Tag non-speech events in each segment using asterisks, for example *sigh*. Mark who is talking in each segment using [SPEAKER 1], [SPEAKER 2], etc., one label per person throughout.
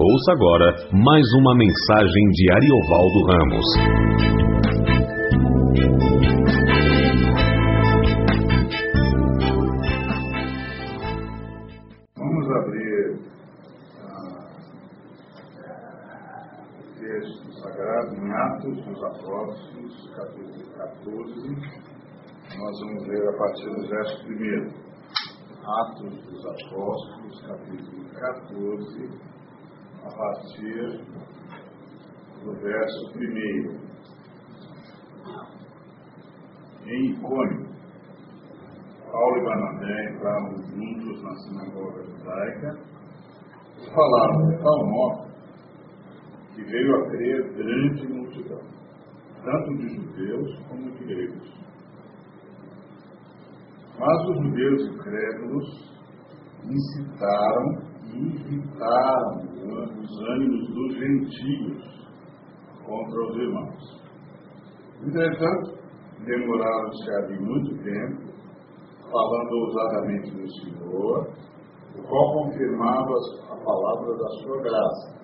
[SPEAKER 1] Ouça agora mais uma mensagem de Ariovaldo Ramos.
[SPEAKER 2] Vamos abrir ah, o texto sagrado em Atos dos Apóstolos, capítulo 14. Nós vamos ler a partir do verso 1. Atos dos Apóstolos, capítulo 14 a partir do verso 1. Em Icônio, Paulo e Barnabé entravam juntos na sinagoga judaica e falavam de tal modo que veio a crer grande multidão, tanto de judeus como de gregos. Mas os judeus incrédulos incitaram os ânimos dos gentios contra os irmãos. Entretanto, demoraram-se ali muito tempo, falando ousadamente do Senhor, o qual confirmava a palavra da sua graça,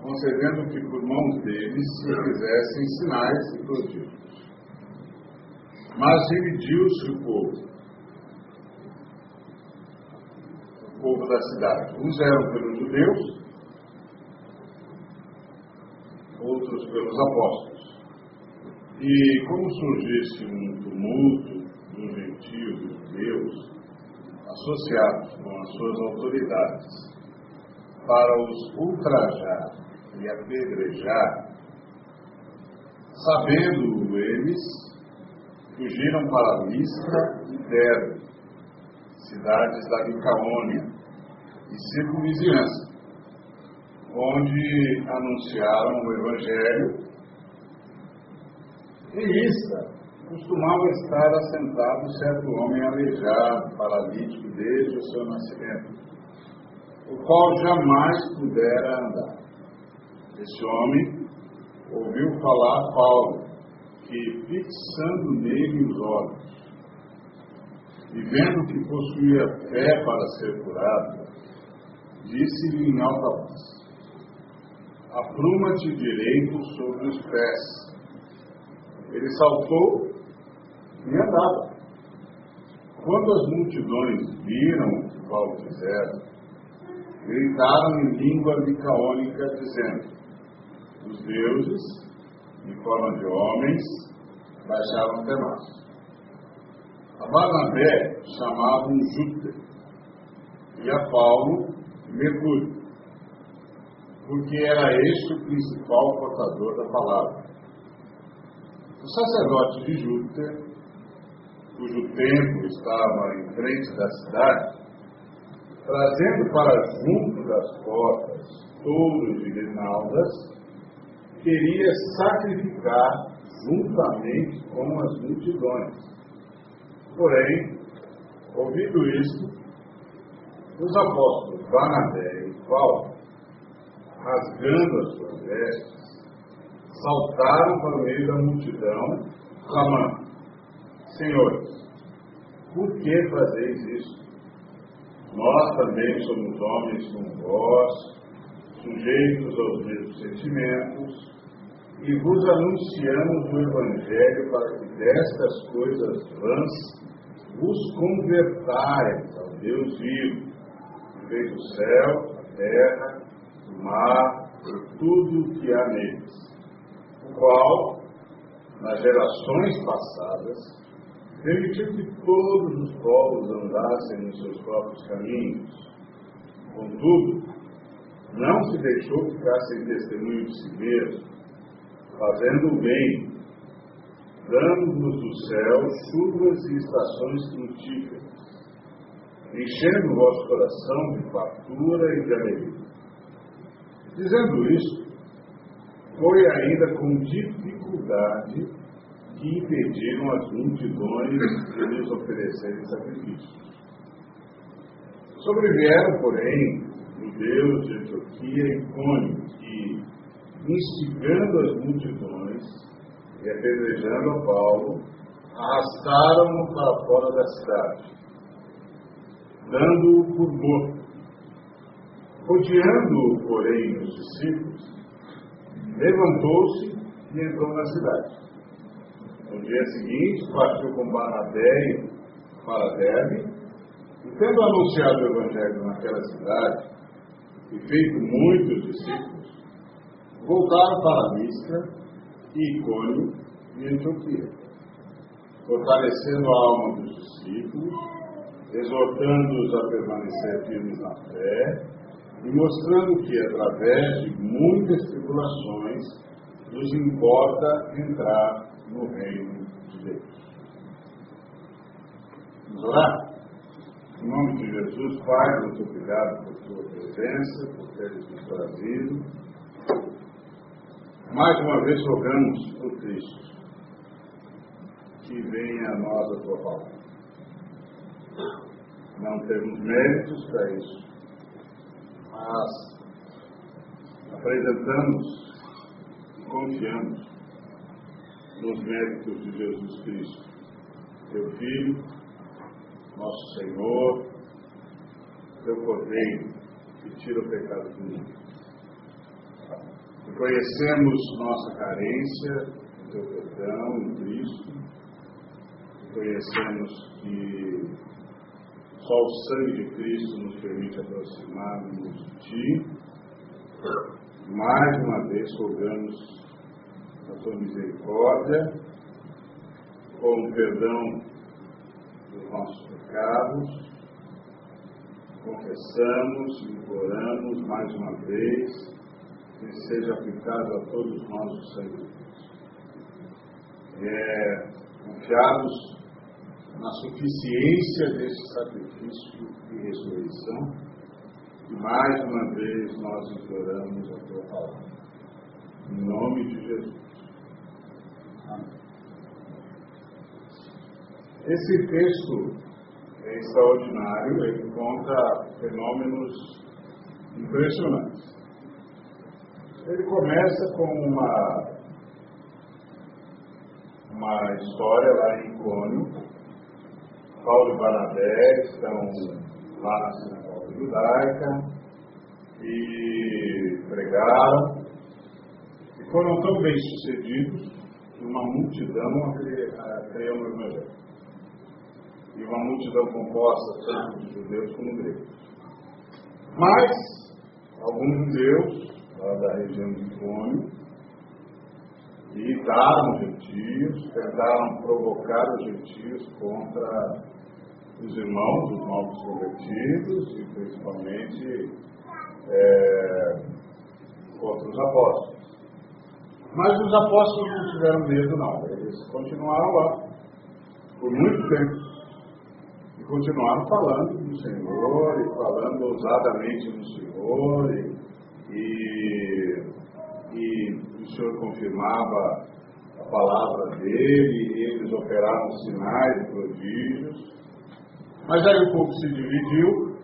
[SPEAKER 2] concedendo que por mãos deles se fizessem sinais e prodígios. Mas dividiu-se o povo povo da cidade. Uns eram pelos judeus, outros pelos apóstolos. E como surgisse um tumulto dos gentios e judeus, associados com as suas autoridades, para os ultrajar e apedrejar, sabendo eles, fugiram para Listra e Derbe, cidades da Licaônia, e circunvizinhança, onde anunciaram o Evangelho. Em Lista costumava estar assentado certo homem aleijado, paralítico desde o seu nascimento, o qual jamais pudera andar. Esse homem ouviu falar Paulo, que fixando nele os olhos, e vendo que possuía fé para ser curado, disse-lhe em alta voz: Apruma-te direito sobre os pés. Ele saltou e andava. Quando as multidões viram o que Paulo fizera, gritaram em língua licaônica, dizendo: Os deuses, em forma de homens, baixaram até nós. A Barnabé chamavam Júpiter e a Paulo Mercúrio, porque era este o principal portador da palavra. O sacerdote de Júpiter, cujo templo estava em frente da cidade, trazendo para junto das portas touros e grinaldas, queria sacrificar juntamente com as multidões. Porém, ouvido isto, os apóstolos Barnabé e Paulo, rasgando as suas vestes, saltaram para o meio da multidão, clamando: Senhores, por que fazeis isso? Nós também somos homens como vós, sujeitos aos mesmos sentimentos, e vos anunciamos o Evangelho para que destas coisas vãs vos convertais ao Deus vivo fez o céu, a terra, o mar e tudo o que há neles, o qual, nas gerações passadas, permitiu que todos os povos andassem nos seus próprios caminhos. Contudo, não se deixou ficar sem testemunho de si mesmo, fazendo o bem, dando-nos do céu chuvas e estações frutíferas enchendo o vosso coração de fartura e de alegria. Dizendo isso, foi ainda com dificuldade que impediram as multidões de lhes oferecerem sacrifícios. Sobrevieram, porém, judeus de Antioquia e Cônio, que, instigando as multidões e apedrejando Paulo, arrastaram-no para fora da cidade dando-o por morto. Rodeando, porém, os discípulos, levantou-se e entrou na cidade. No dia seguinte, partiu com Barnabé para Derbe, e tendo anunciado o Evangelho naquela cidade, e feito muitos discípulos, voltaram para Listra Icônio e Antioquia, fortalecendo a alma dos discípulos, exortando-os a permanecer firmes na fé e mostrando que, através de muitas tribulações, nos importa entrar no reino de Deus. Vamos orar? Em nome de Jesus, Pai, muito obrigado por tua presença, por teres nos trazido. Mais uma vez rogamos por Cristo que venha a nós a tua palavra. Não temos méritos para isso, mas apresentamos e confiamos nos méritos de Jesus Cristo, teu Filho, nosso Senhor, teu Cordeiro, que tira o pecado do mundo. Reconhecemos nossa carência teu perdão em Cristo, reconhecemos que só o sangue de Cristo nos permite aproximar-nos de Ti. Mais uma vez rogamos a Tua misericórdia, com o perdão dos nossos pecados, confessamos, imploramos mais uma vez que seja aplicado a todos nós o sangue de Cristo. É, confiados na suficiência desse sacrifício de ressurreição, e mais uma vez nós imploramos a tua palavra. Em nome de Jesus. Amém. Esse texto é extraordinário, ele conta fenômenos impressionantes. Ele começa com uma, uma história lá em Icônio. Paulo e Barnabé estão lá na sinagoga judaica e pregaram e foram tão bem sucedidos que uma multidão criou no Evangelho. E uma multidão composta tanto de judeus como gregos. Mas alguns judeus lá da região de Icônio, irritaram os gentios, tentaram provocar os gentios contra os irmãos, os novos convertidos e principalmente é, contra os apóstolos. Mas os apóstolos não tiveram medo, não. Eles continuaram lá por muito tempo. E continuaram falando do Senhor e falando ousadamente do Senhor e e, e o Senhor confirmava a palavra dele, e eles operavam sinais e prodígios. Mas aí o povo se dividiu,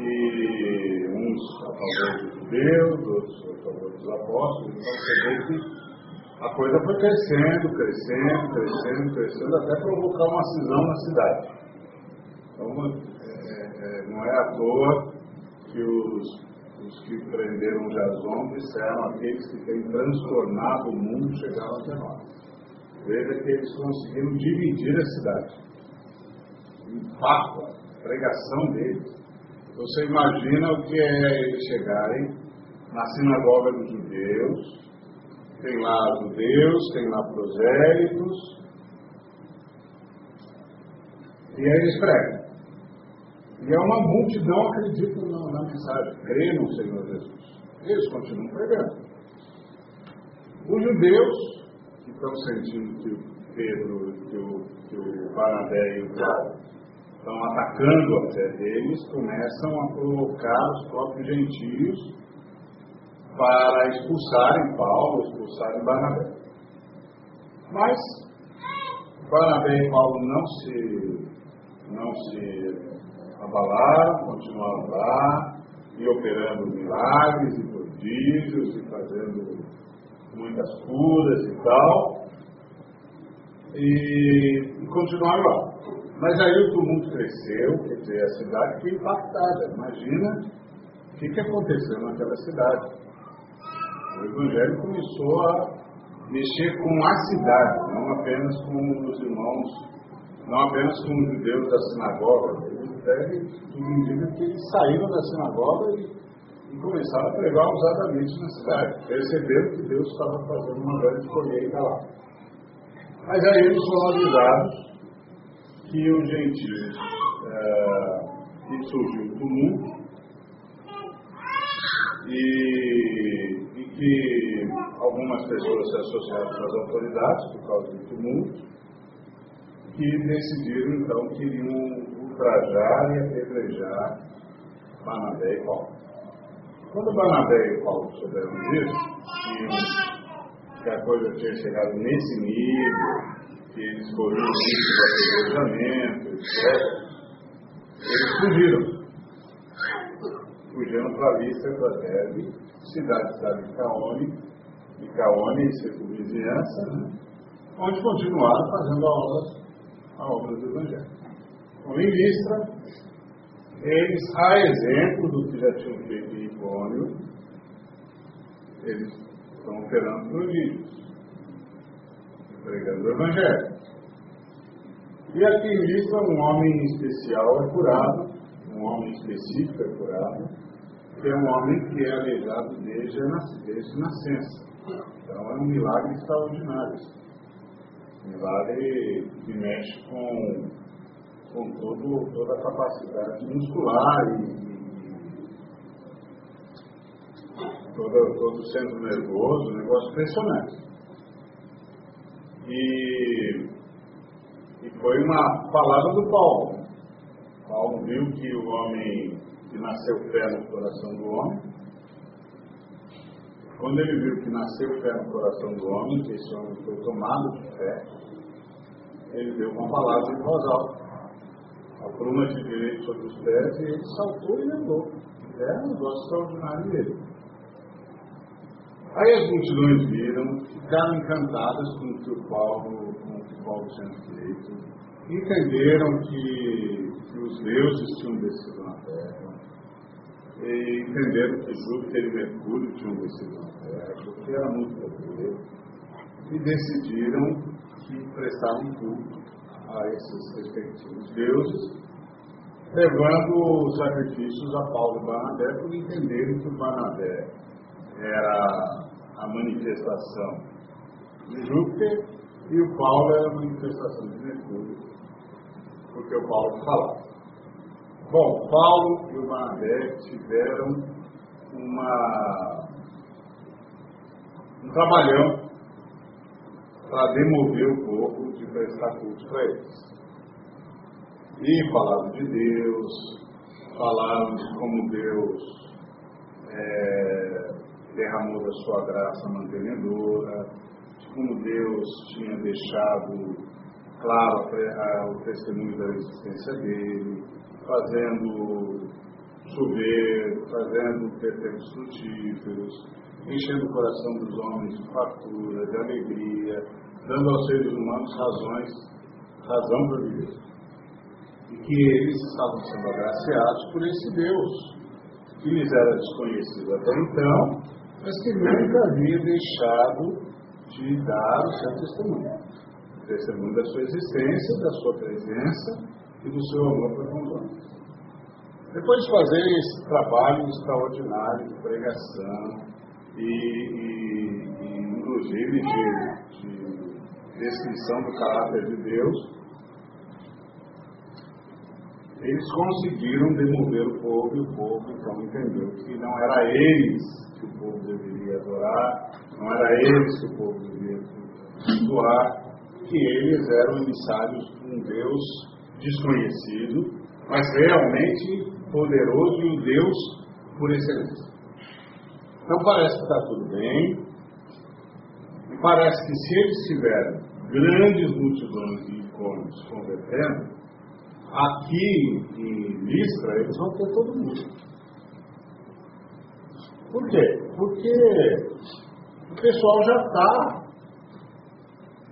[SPEAKER 2] e uns a favor dos judeus, outros a favor dos apóstolos, então você vê que a coisa foi crescendo, crescendo, crescendo, crescendo, até provocar uma cisão na cidade. Então, é, é, não é à toa que os os que prenderam Jason disseram aqueles que têm transtornado o mundo chegaram até nós. Veja que eles conseguiram dividir a cidade. O papo, a pregação deles. Você imagina o que é eles chegarem na sinagoga dos judeus, tem lá judeus, tem lá prosélitos, e aí eles pregam. E é uma multidão acredita na, na mensagem, crê no Senhor Jesus. Eles continuam pregando. Os judeus, que estão sentindo que o Pedro, que o, que o Barnabé e o Paulo estão atacando a fé deles, começam a provocar os próprios gentios para expulsarem Paulo, expulsarem Barnabé. Mas Barnabé e Paulo não se, não se abalaram, continuaram lá, e operando milagres e prodígios, e fazendo muitas curas e tal, e, e continuaram lá. Mas aí o tumulto cresceu, quer dizer, a cidade foi impactada. Imagina que, que aconteceu naquela cidade. O Evangelho começou a mexer com a cidade, não apenas com os irmãos, não apenas com os judeus da sinagoga. Eles tudo indica que eles saíram da sinagoga e, e começaram a pregar ousadamente na cidade. Perceberam que Deus estava fazendo uma grande colheita lá. Mas aí eles foram avisados que os gentios, é, que surgiu o tumulto, e, e que algumas pessoas se associaram com as autoridades por causa do tumulto, que decidiram então que iriam ultrajar e apedrejar Banabé e Paulo. Quando Banabé e Paulo souberam disso, que, que a coisa tinha chegado nesse nível, que eles corriam o risco do apedrejamento, etc., eles fugiram fugiram para a lista para Derbe, cidade da Caone, e Caone e circunvizinhança, né? onde continuaram fazendo a obra, a obra do Evangelho. Então, em Listra, eles, a exemplo do que já tinham feito em Icônio, eles estão operando prodígios, pregando o Evangelho. E aqui em Listra, um homem especial é curado, um homem específico é curado, que é um homem que é aleijado desde a, nascença. Então é um milagre extraordinário. Milagre que mexe com, com todo, toda a capacidade muscular e, e todo, todo o centro nervoso, um negócio impressionante. E, e foi uma palavra do Paulo. Paulo viu que o homem que nasceu fé no coração do homem. Quando ele viu que nasceu fé no coração do homem, que esse homem foi tomado de fé, ele deu uma palavra em voz alta. A pluma de direito sobre os pés e ele saltou e levou. É um negócio extraordinário dele. Aí as multidões viram, ficaram encantadas com o que o Paulo, com o que Paulo tinha feito, entenderam que, que os deuses tinham descido na terra, e entenderam que Júpiter e Mercúrio tinham descido na Terra, porque era muito poderoso, e decidiram que prestavam culto a esses respectivos deuses, levando sacrifícios a Paulo e Barnabé, por entenderem que o Barnabé era a manifestação de Júpiter e o Paulo era a manifestação de Mercúrio, porque o Paulo falava. Bom, Paulo e o Barnabé tiveram uma, um trabalhão para demover o povo de prestar culto para eles. E falaram de Deus, falaram de como Deus é, derramou da sua graça mantenedora, de como Deus tinha deixado claro o testemunho da existência dele, fazendo chover, fazendo ter tempos frutíferos, enchendo o coração dos homens de fartura, de alegria, dando aos seres humanos razões, razão para viver. E que eles estavam sendo agraciados por esse Deus, que lhes era desconhecido até então, mas que nunca havia deixado de dar o seu testemunho. O testemunho da sua existência, da sua presença e do seu amor para com homens. Depois de fazerem esse trabalho extraordinário de pregação e, e, e inclusive de, de descrição do caráter de Deus, eles conseguiram demover o povo e o povo então entendeu que não era eles que o povo deveria adorar, não era eles que o povo deveria cultuar, que eles eram emissários de um Deus desconhecido, mas realmente poderoso e o Deus por excelência. Então parece que está tudo bem, parece que se eles tiverem grandes multidões de icônicos convertendo, aqui em Listra eles vão ter todo mundo. Por quê? Porque o pessoal já está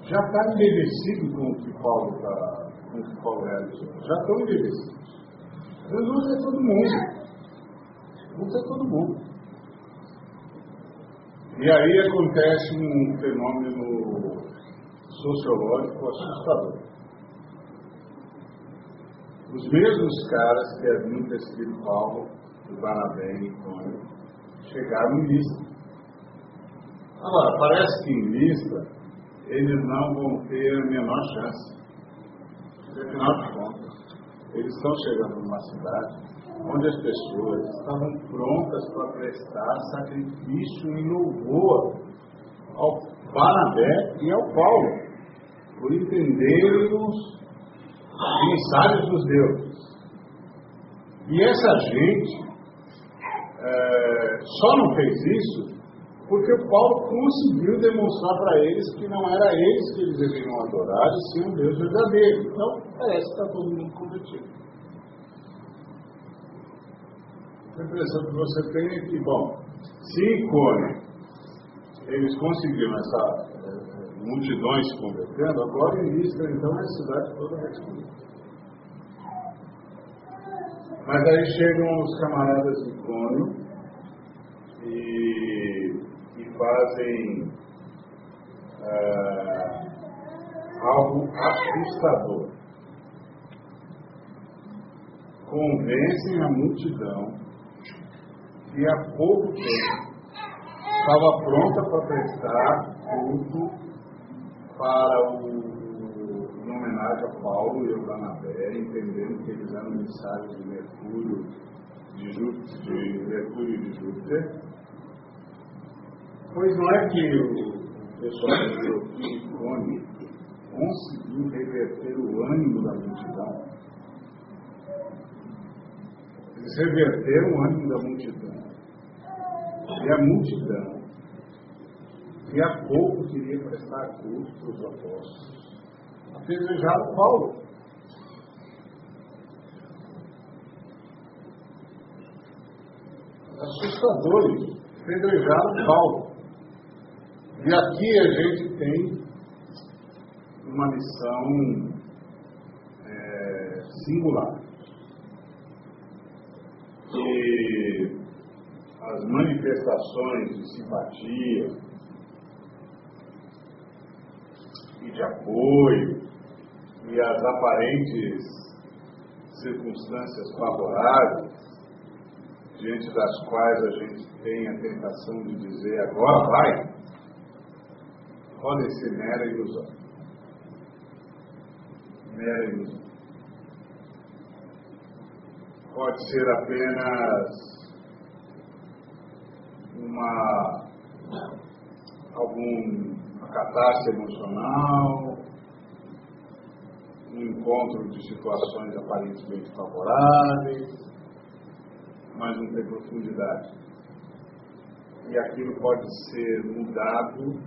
[SPEAKER 2] já está envelhecido com o que Paulo está qual é Já estão envelhecidos. Jesus é todo mundo. Junta todo mundo. E aí acontece um fenômeno sociológico assustador. Os mesmos caras que haviam perseguido Paulo, Barnabé e Antônio, chegaram em lista. Agora, parece que em lista eles não vão ter a menor chance. Afinal de contas, eles estão chegando numa cidade onde as pessoas estavam prontas para prestar sacrifício em louvor ao Barnabé e ao Paulo, por entenderem os mensagens dos deuses. E essa gente é, só não fez isso porque o Paulo conseguiu demonstrar para eles que não era eles que eles deveriam adorar, e sim um Deus verdadeiro. Então, parece que está todo mundo convertido. A impressão que você tem é que, bom, se em Cone eles conseguiram essa é, multidões se convertendo, agora em Listra, então, a cidade toda converter. Mas aí chegam os camaradas de Cone e, e fazem uh, algo assustador. Convencem a multidão que há pouco tempo estava pronta para prestar culto para o em homenagem a Paulo e Barnabé, entendendo que eles eram emissários de Mercúrio, de, Júpiter, de Mercúrio e de Júpiter. Pois não é que o pessoal de Icone conseguiu reverter o ânimo da multidão. Eles reverteram o ânimo da multidão. E a multidão, que há pouco queria prestar culto para os apóstolos, apedrejaram Paulo. Assustador isso. Apedrejaram Paulo. E aqui a gente tem uma lição é, singular. Que as manifestações de simpatia e de apoio e as aparentes circunstâncias favoráveis, diante das quais a gente tem a tentação de dizer agora vai, podem ser mera ilusão. Mera ilusão. Pode ser apenas uma algum catástrofe emocional, um encontro de situações aparentemente favoráveis, mas não tem profundidade. E aquilo pode ser mudado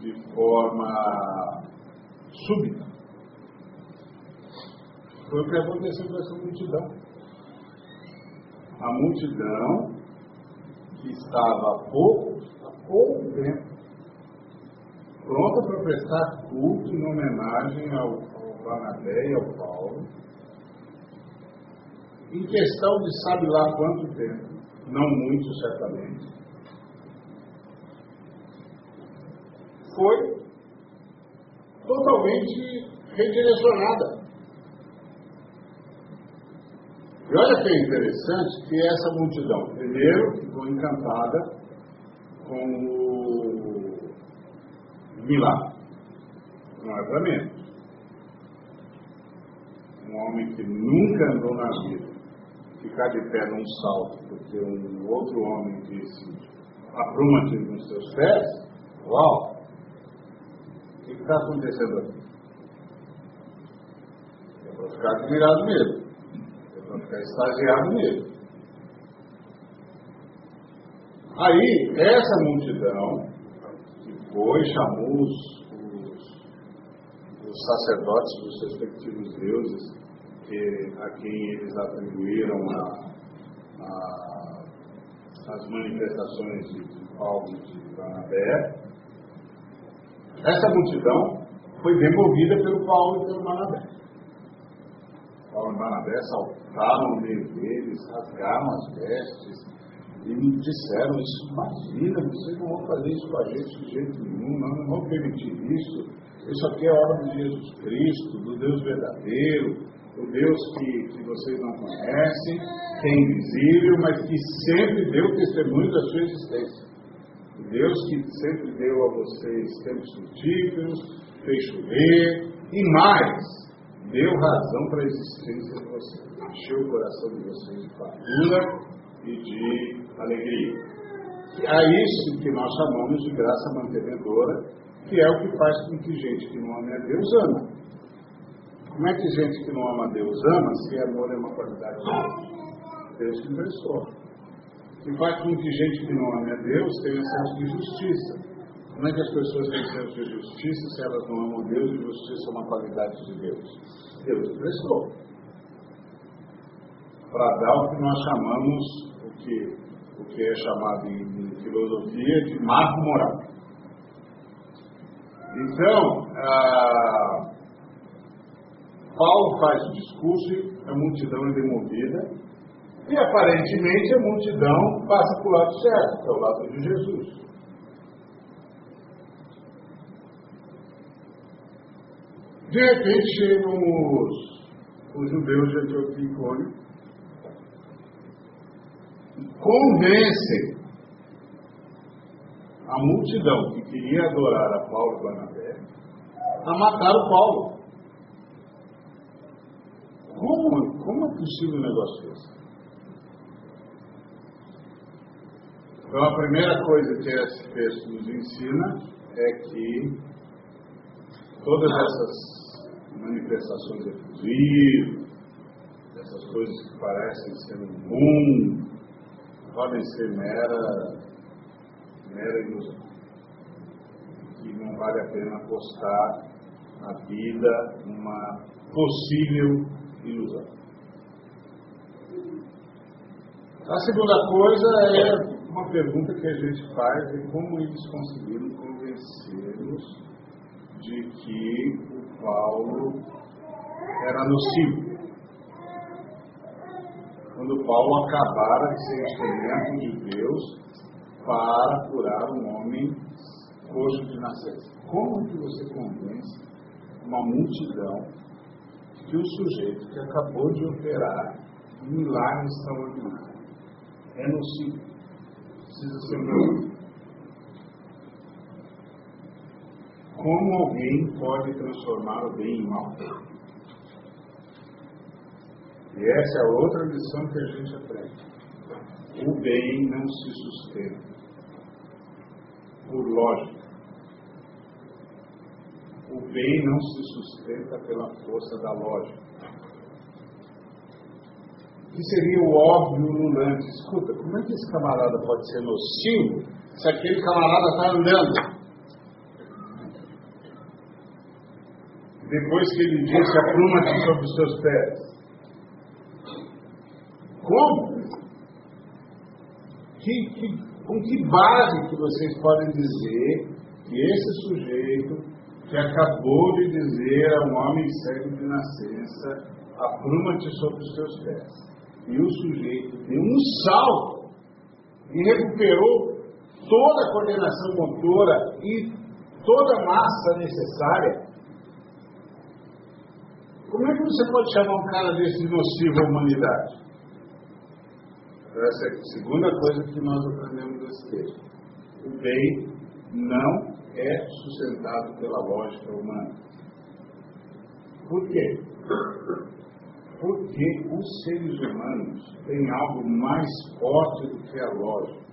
[SPEAKER 2] de forma súbita. Foi o que aconteceu com essa multidão. A multidão que estava há pouco, há pouco tempo, pronta para prestar culto em homenagem ao, ao Barnabé e ao Paulo, em questão de sabe lá quanto tempo, não muito certamente, foi totalmente redirecionada. E olha que é interessante que essa multidão, primeiro, ficou encantada com o milagre, para menos. Um homem que nunca andou na vida, ficar de pé num salto, porque um outro homem disse, apruma-te nos seus pés, uau, o que está acontecendo aqui? É para ficar admirado mesmo, é para ficar extasiado mesmo. Aí, essa multidão, que foi, chamou os, os, os sacerdotes dos respectivos deuses, que, a quem eles atribuíram a, a, as manifestações de, Paulo e de Barnabé, essa multidão foi demovida pelo Paulo e pelo Barnabé. Paulo e Barnabé sentaram no meio deles, rasgaram as vestes e me disseram isso, imagina, vocês não vão fazer isso com a gente de jeito nenhum, não, não vão permitir isso. Isso aqui é obra de Jesus Cristo, do Deus verdadeiro, o Deus que, que vocês não conhecem, que é invisível, mas que sempre deu testemunho da sua existência. O Deus que sempre deu a vocês tempos frutíferos, fez chover, e mais, deu razão para a existência de vocês. Encheu o coração de vocês de fartura e de alegria. É isso que nós chamamos de graça mantenedora, que é o que faz com que gente que não ama a Deus ama. Como é que gente que não ama Deus ama se amor é uma qualidade de Deus? Que emprestou. Que faz com que gente que não ama Deus tenha senso de justiça. Como é que as pessoas têm senso de justiça se elas não amam Deus e justiça é uma qualidade de Deus? Deus emprestou. Para dar o que nós chamamos, o que, o que é chamado em, em filosofia de marco moral. Então, ah, Paulo faz o discurso, a multidão é demovida, e aparentemente a multidão passa para o lado certo, que é o lado de Jesus. De repente chegam os, os judeus de Antioquia e e convencem a multidão que queria adorar a Paulo e Barnabé a matar o Paulo. Como, como é possível um negócio desse? Então, a primeira coisa que esse texto nos ensina é que todas essas manifestações efusivas, essas coisas que parecem ser um mundo, podem ser mera, mera ilusão. Que não vale a pena apostar a vida numa possível ilusão. A segunda coisa é uma pergunta que a gente faz é como eles conseguiram convencer-nos de que Paulo era nocivo. Quando Paulo acabara de ser instrumento de Deus para curar um homem coxo de nascença. Como que você convence uma multidão que o sujeito que acabou de operar um milagre extraordinário é nocivo? Precisa ser morto. como alguém pode transformar o bem em mal. E essa é a outra lição que a gente aprende. O bem não se sustenta por lógica. O bem não se sustenta pela força da lógica. Que seria o óbvio lulante. Escuta, como é que esse camarada pode ser nocivo se aquele camarada está andando? depois que ele disse apruma-te sobre os seus pés. Como? Que, que, com que base que vocês podem dizer que esse sujeito que acabou de dizer a um homem cego de nascença, apruma-te sobre os seus pés. E o sujeito deu um salto e recuperou toda a coordenação motora e toda a massa necessária como é que você pode chamar um cara desse de nocivo à humanidade? Essa é a segunda coisa que nós aprendemos desse texto. O bem não é sustentado pela lógica humana. Por quê? Porque os seres humanos têm algo mais forte do que a lógica,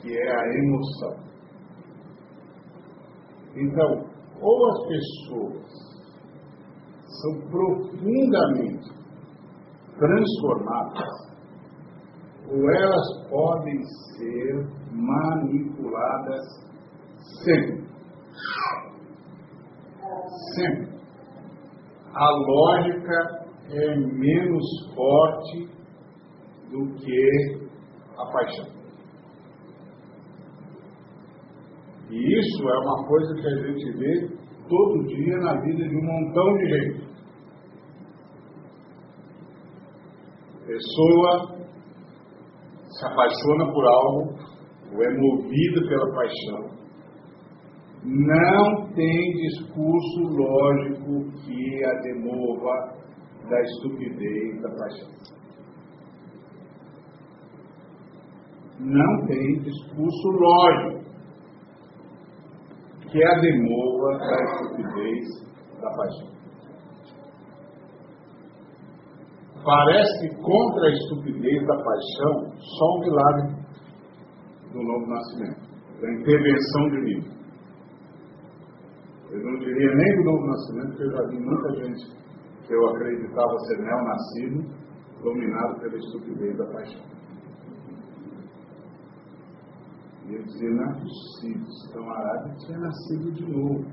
[SPEAKER 2] que é a emoção. Então, ou as pessoas são profundamente transformadas, ou elas podem ser manipuladas sempre. Sempre. A lógica é menos forte do que a paixão. E isso é uma coisa que a gente vê todo dia na vida de um montão de gente. pessoa se apaixona por algo, ou é movida pela paixão, não tem discurso lógico que a demova da estupidez da paixão. Não tem discurso lógico que a demova da estupidez da paixão. Parece contra a estupidez da paixão, só um milagre do novo nascimento, da intervenção divina. Eu não diria nem do novo nascimento, porque eu já vi muita gente que eu acreditava ser neonascido, dominado pela estupidez da paixão. E eu dizia, não é possível, esse camarada tinha nascido de novo.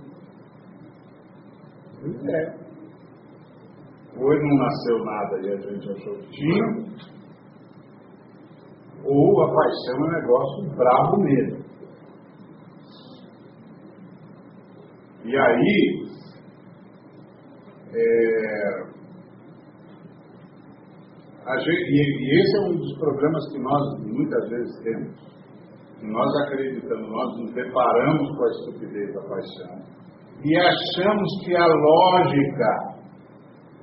[SPEAKER 2] Pois é. Ou não nasceu nada e a gente achou que tinha, ou a paixão é um negócio bravo mesmo. E aí, é, gente, e, e esse é um dos problemas que nós muitas vezes temos. Nós acreditamos, nós nos deparamos com a estupidez da paixão e achamos que a lógica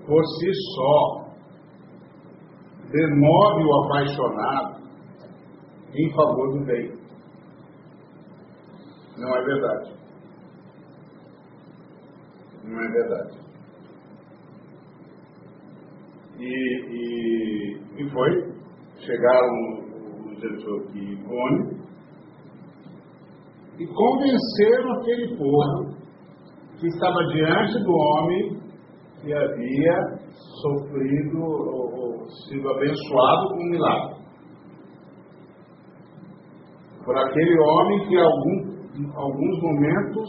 [SPEAKER 2] por si só demove o apaixonado em favor do bem. Não é verdade. Não é verdade. E, e, e foi. Chegaram os Antioquia e Icone e convenceram aquele povo que estava diante do homem que havia sofrido ou, ou sido abençoado com um milagre. Por aquele homem que algum, alguns momentos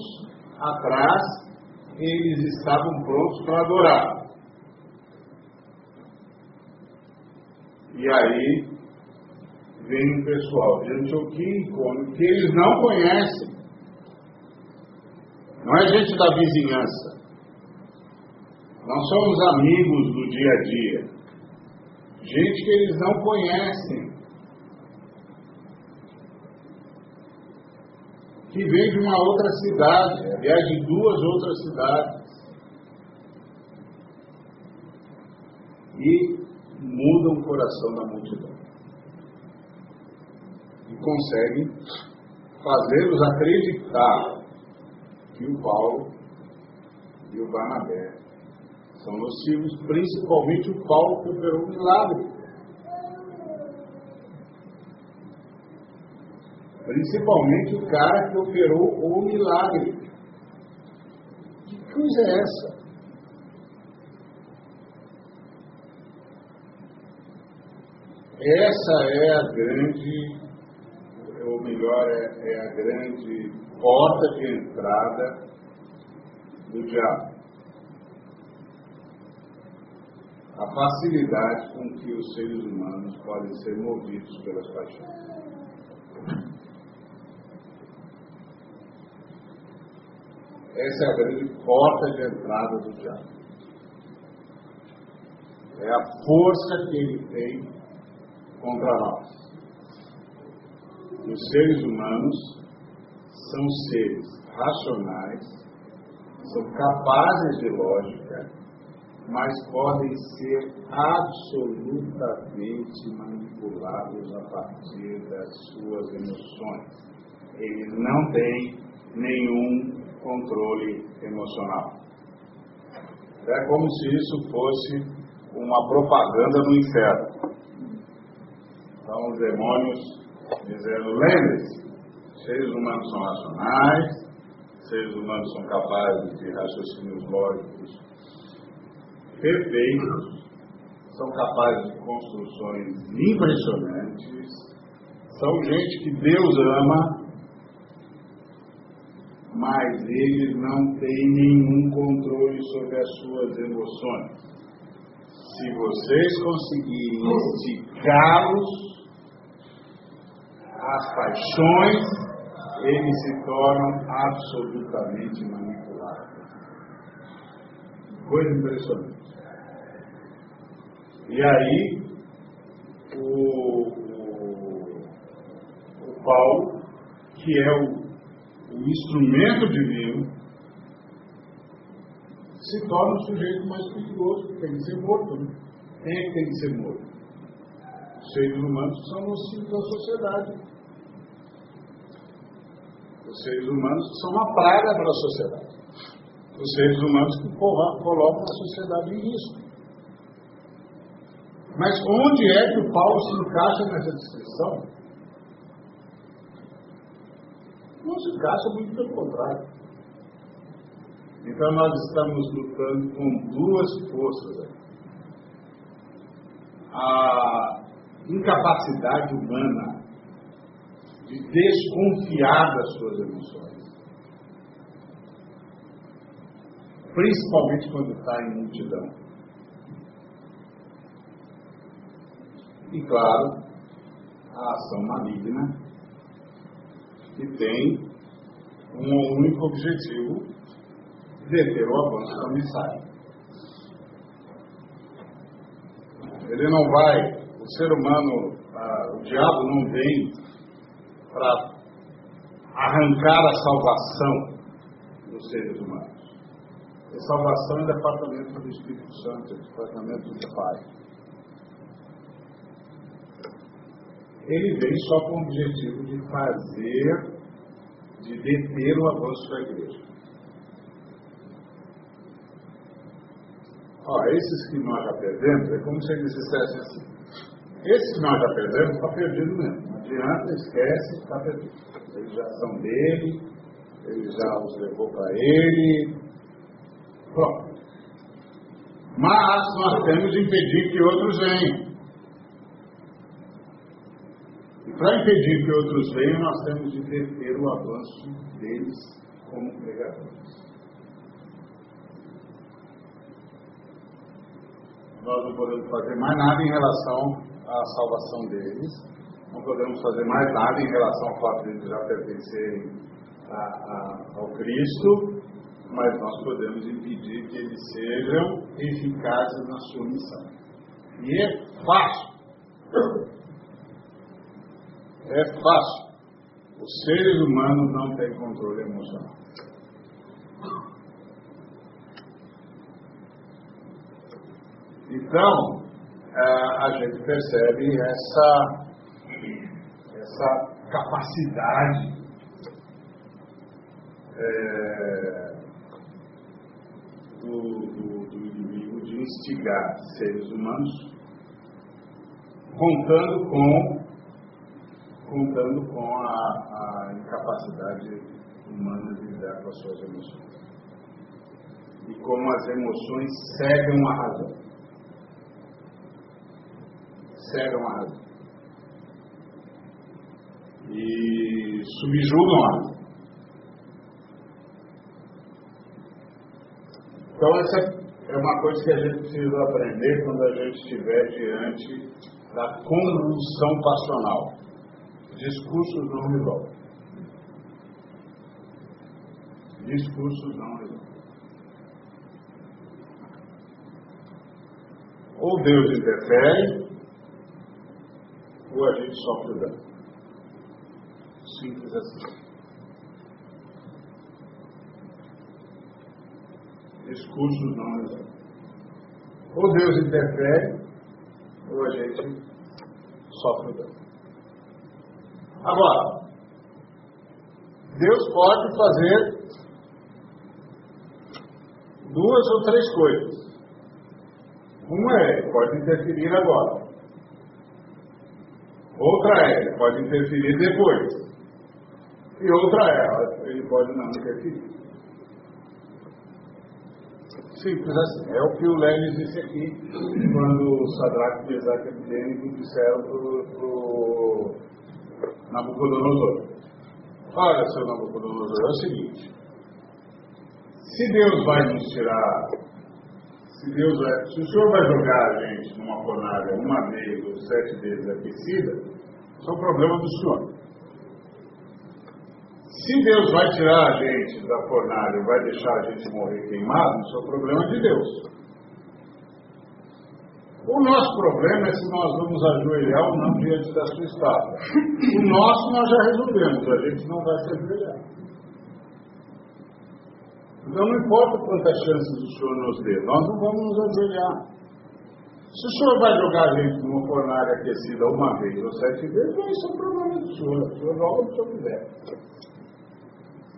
[SPEAKER 2] atrás eles estavam prontos para adorar. E aí vem um pessoal de Antioquia que eles não conhecem. Não é gente da vizinhança. Nós somos amigos do dia a dia. Gente que eles não conhecem. Que vem de uma outra cidade, aliás, de duas outras cidades. E mudam o coração da multidão. E conseguem fazê-los acreditar que o Paulo e o Barnabé são nocivos, principalmente o Paulo que operou um milagre. Principalmente o cara que operou o milagre. Que coisa é essa? Essa é a grande, ou melhor, é, é a grande porta de entrada do diabo. a facilidade com que os seres humanos podem ser movidos pelas paixões. Essa é a grande porta de entrada do diabo. É a força que ele tem contra nós. Os seres humanos são seres racionais, são capazes de lógica, mas podem ser absolutamente manipulados a partir das suas emoções. Eles não têm nenhum controle emocional. É como se isso fosse uma propaganda do inferno. Então, os demônios dizendo: lembre-se, seres humanos são racionais, seres humanos são capazes de raciocínios lógicos perfeitos, são capazes de construções impressionantes, são gente que Deus ama, mas eles não têm nenhum controle sobre as suas emoções. Se vocês conseguirem esticá-los, as paixões, eles se tornam absolutamente manipuláveis. Coisa impressionante. E aí, o, o, o Paulo, que é o, o instrumento divino, se torna o sujeito mais perigoso, tem que ser morto. Né? Quem é que tem que ser morto? Os seres humanos são nocivos da sociedade. Os seres humanos são uma praga para a sociedade. Os seres humanos que colocam a sociedade em risco. Mas onde é que o Paulo se encaixa nessa descrição? Não se encaixa muito pelo contrário. Então nós estamos lutando com duas forças aqui. A incapacidade humana de desconfiar das suas emoções. Principalmente quando está em multidão. E, claro, a ação maligna, que tem um único objetivo: deter o avanço da mensagem. Ele não vai, o ser humano, ah, o diabo não vem para arrancar a salvação dos seres humanos. A salvação é departamento do Espírito Santo, é departamento do Pai. Ele vem só com o objetivo de fazer, de deter o avanço da igreja. Ó, esses que nós já perdemos, é como se eles dissessem assim, esses que nós já perdemos, está perdido mesmo. Não adianta, esquece, está perdido. Eles já são dele, ele já os levou para ele. Pronto. Mas nós temos de impedir que outros venham. Para impedir que outros venham, nós temos de deter o avanço deles como pregadores. Nós não podemos fazer mais nada em relação à salvação deles, não podemos fazer mais nada em relação ao fato de já pertencerem a, a, ao Cristo, mas nós podemos impedir que eles sejam eficazes na sua missão. E é fácil. É fácil. Os seres humanos não têm controle emocional. Então, a gente percebe essa, essa capacidade é, do, do, do inimigo de instigar seres humanos, contando com contando com a, a incapacidade humana de lidar com as suas emoções. E como as emoções cegam a razão. Cegam a razão. E subjugam a razão. Então, essa é uma coisa que a gente precisa aprender quando a gente estiver diante da convulsão passional discursos não resolvem. Discursos não resolvem. Ou Deus interfere, ou a gente sofre dano. Simples assim. Discursos não resolvem. Ou Deus interfere, ou a gente sofre dano. Agora, Deus pode fazer duas ou três coisas. Uma é, pode interferir agora. Outra é, pode interferir depois. E outra é, ele pode não interferir. Simples assim. É o que o Lênin disse aqui, quando o Sadraque, Isaac e Abednego disseram para o Nabucodonosor. Olha, seu Nabucodonosor, é o seguinte: se Deus vai nos tirar, se Deus vai, se o Senhor vai jogar a gente numa fornalha uma vez ou sete vezes aquecida, isso é um problema do Senhor. Se Deus vai tirar a gente da fornalha e vai deixar a gente morrer queimado, isso é um problema de Deus. O nosso problema é se nós vamos ajoelhar ou não diante da sua estátua. O nosso nós já resolvemos, a gente não vai se ajoelhar. Então não importa quantas chances o Senhor nos dê, nós não vamos nos ajoelhar. Se o senhor vai jogar a gente numa fornalha aquecida uma vez ou sete vezes, isso é problema do senhor. O senhor joga o que o senhor quiser.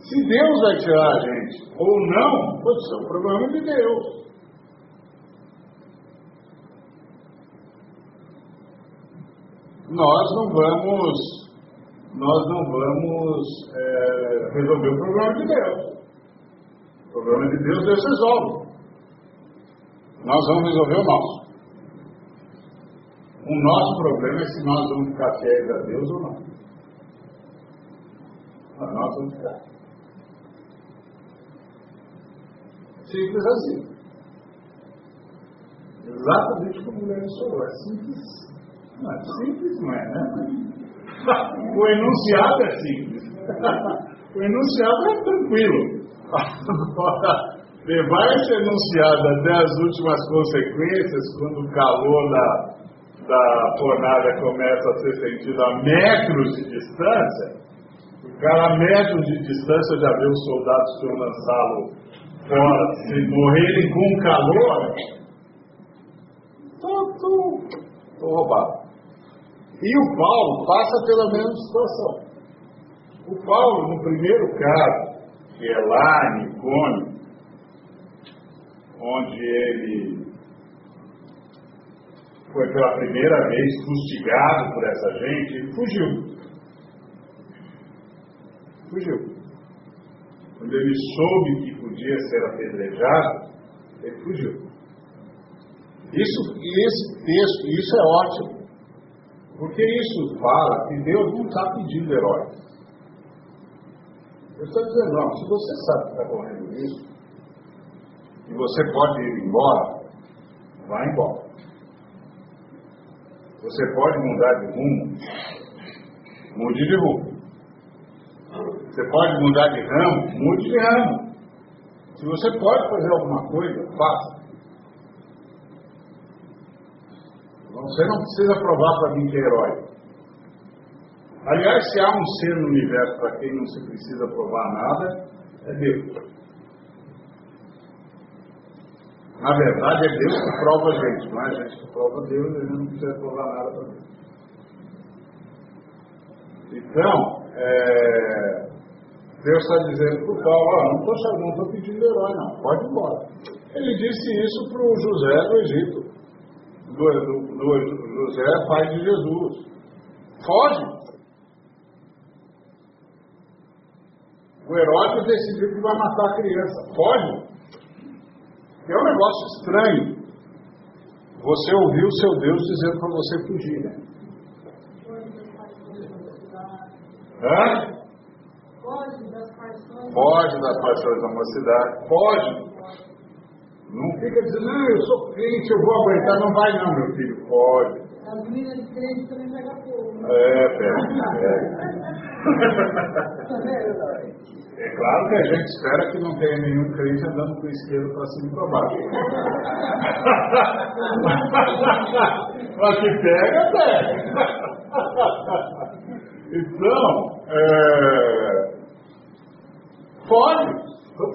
[SPEAKER 2] Se Deus vai tirar a gente ou não, isso é um problema de Deus. Nós não vamos, nós não vamos é, resolver o problema de Deus. O problema de Deus, Deus resolve. Nós vamos resolver o nosso. O nosso problema é se nós vamos ficar fiéis a Deus ou não. Nós vamos ficar. Simples assim. Exatamente como o Leandro falou. É simples. Simples, não é, né? *laughs* O enunciado é simples. *laughs* O enunciado é tranquilo. Levar esse enunciado até as últimas consequências, quando o calor da, da fornalha começa a ser sentido a metros de distância, o cara a metros de distância já vê os soldados que lançá-lo fora, se morrerem com calor, estou roubado. E o Paulo passa pela mesma situação. O Paulo, no primeiro caso, que é lá em Icônio, onde ele foi pela primeira vez fustigado por essa gente, ele fugiu. Fugiu. Quando ele soube que podia ser apedrejado, ele fugiu. Isso, esse texto, isso é ótimo. Porque isso fala que Deus não está pedindo heróis. Eu estou dizendo, não, se você sabe que está correndo isso, e você pode ir embora, vá embora. Você pode mudar de rumo, mude de rumo. Você pode mudar de ramo, mude de ramo. Se você pode fazer alguma coisa, faça. Você não precisa provar para mim que é herói. Aliás, se há um ser no universo para quem não se precisa provar nada, é Deus. Na verdade, é Deus que prova a gente, não é a gente que prova Deus, a gente não precisa provar nada para Deus. Então, é, Deus está dizendo para o Paulo, ah, não estou pedindo herói, não, pode ir embora. Ele disse isso para o José do Egito, do, do, do José, pai de Jesus. Foge. O Herodes decidiu que vai matar a criança. Foge. É um negócio estranho. Você ouviu o seu Deus dizendo para você fugir, né? Hã? Foge das paixões. Foge das paixões da mocidade. Foge. Não fica dizendo, não, eu sou crente, eu vou aguentar. Não vai não, meu filho. Foge. As meninas de crente também pegam fogo. Né? É, pega. pega. É claro que a gente espera que não tenha nenhum crente andando com o isqueiro para cima e para baixo. Mas que pega, pega. Então, é... pode,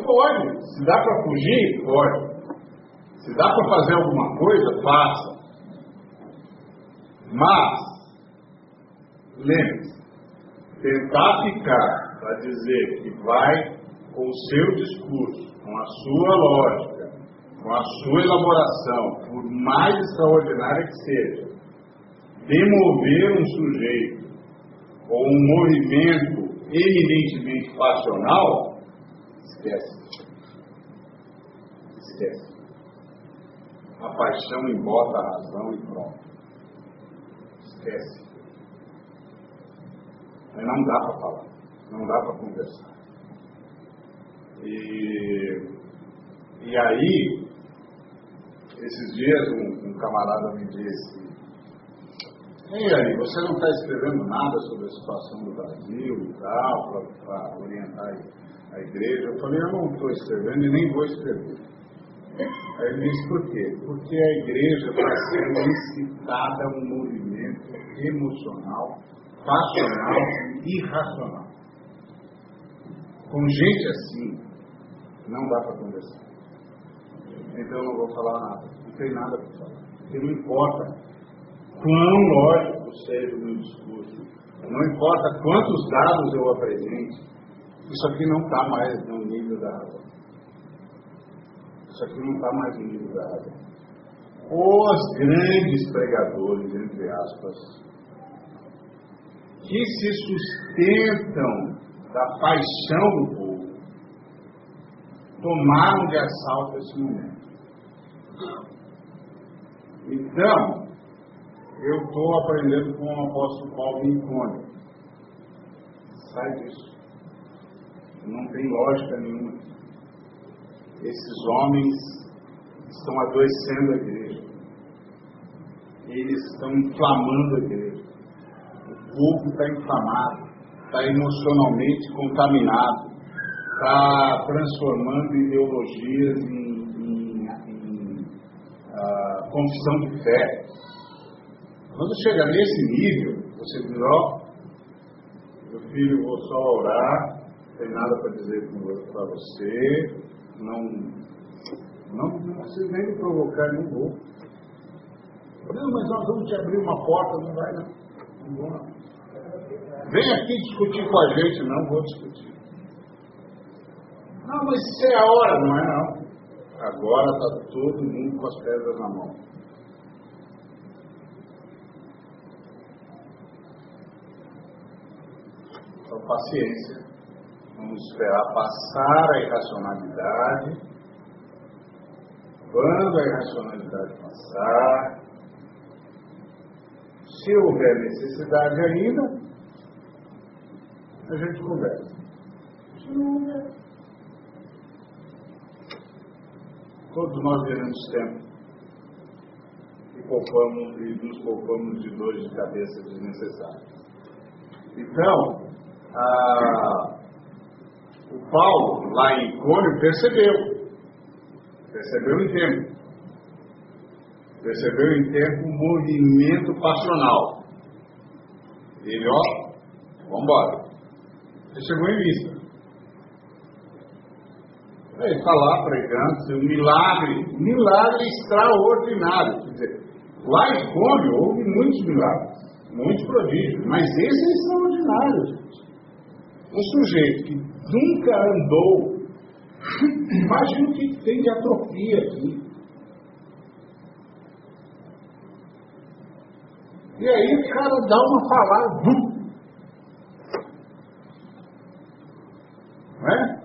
[SPEAKER 2] pode. Se dá para fugir, pode. Se dá para fazer alguma coisa, faça. Mas, lembre-se, tentar ficar para dizer que vai com o seu discurso, com a sua lógica, com a sua elaboração, por mais extraordinária que seja, demover um sujeito ou um movimento eminentemente passional, esquece. Esquece. A paixão embota a razão e pronto. Esquece. Mas não dá para falar. Não dá para conversar. E, e aí, esses dias um, um camarada me disse, Ei, aí, você não está escrevendo nada sobre a situação do Brasil e tal, para orientar a igreja? Eu falei, eu não estou escrevendo e nem vou escrever. Aí ele diz por quê? Porque a igreja está sendo incitada a um movimento emocional, passional e irracional. Com gente assim, não dá para conversar. Então eu não vou falar nada. Não tem nada para falar. Porque não importa quão lógico seja o meu discurso, não importa quantos dados eu apresente, isso aqui não está mais no nível da razão. Isso aqui não está mais razão. Os grandes pregadores, entre aspas, que se sustentam da paixão do povo, tomaram de assalto esse momento. Então, eu estou aprendendo com o apóstolo Paulo em Icônio. Sai disso. Não tem lógica nenhuma. Esses homens estão adoecendo a igreja. Eles estão inflamando a igreja. O povo está inflamado, está emocionalmente contaminado, está transformando ideologias em, em, em uh, confissão de fé. Quando chega nesse nível, você diz, ó, oh, meu filho, vou só orar, tem nada para dizer para você, não, não, não precisa nem provocar, não vou. Não, mas nós vamos te abrir uma porta, não vai não. Não vou não. Vem aqui discutir com a gente, não vou discutir. Não, mas isso é a hora, não é não. Agora está todo mundo com as pedras na mão. Então, paciência. Vamos esperar passar a irracionalidade. Quando a irracionalidade passar, se houver necessidade ainda, a gente conversa. Se não houver. Todos nós teremos tempo e, poupamos, e nos poupamos de dores de cabeça desnecessárias. Então, a o Paulo, lá em Icônio, percebeu. Percebeu em tempo. Percebeu em tempo um movimento passional. Ele, ó, vamos embora. Ele chegou em vista. Ele está lá pregando, um milagre, milagre extraordinário. Quer dizer, lá em Icônio houve muitos milagres, muitos prodígios, mas esse é extraordinário, gente. Um sujeito que nunca andou. *clears throat* Imagina o que tem de atrofia aqui. E aí o cara dá uma palavra. Não é?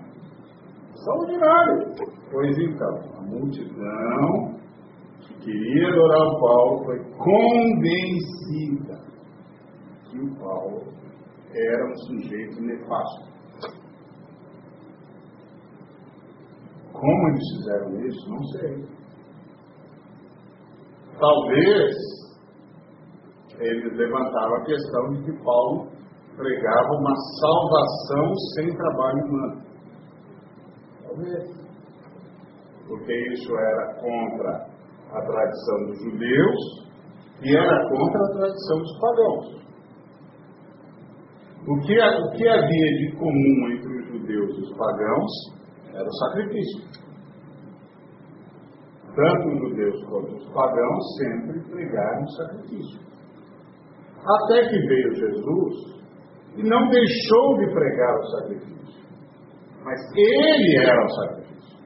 [SPEAKER 2] Extraordinário. Pois então, a multidão que queria adorar o Paulo foi convencida que o Paulo era um sujeito nefasto. Como eles fizeram isso, não sei. Talvez eles levantaram a questão de que Paulo pregava uma salvação sem trabalho humano. Talvez. Porque isso era contra a tradição dos judeus e era contra a tradição dos pagãos. O que, o que havia de comum entre os judeus e os pagãos era o sacrifício. Tanto os judeus quanto os pagãos sempre pregaram sacrifício. Até que veio Jesus e não deixou de pregar o sacrifício. Mas ele era o sacrifício.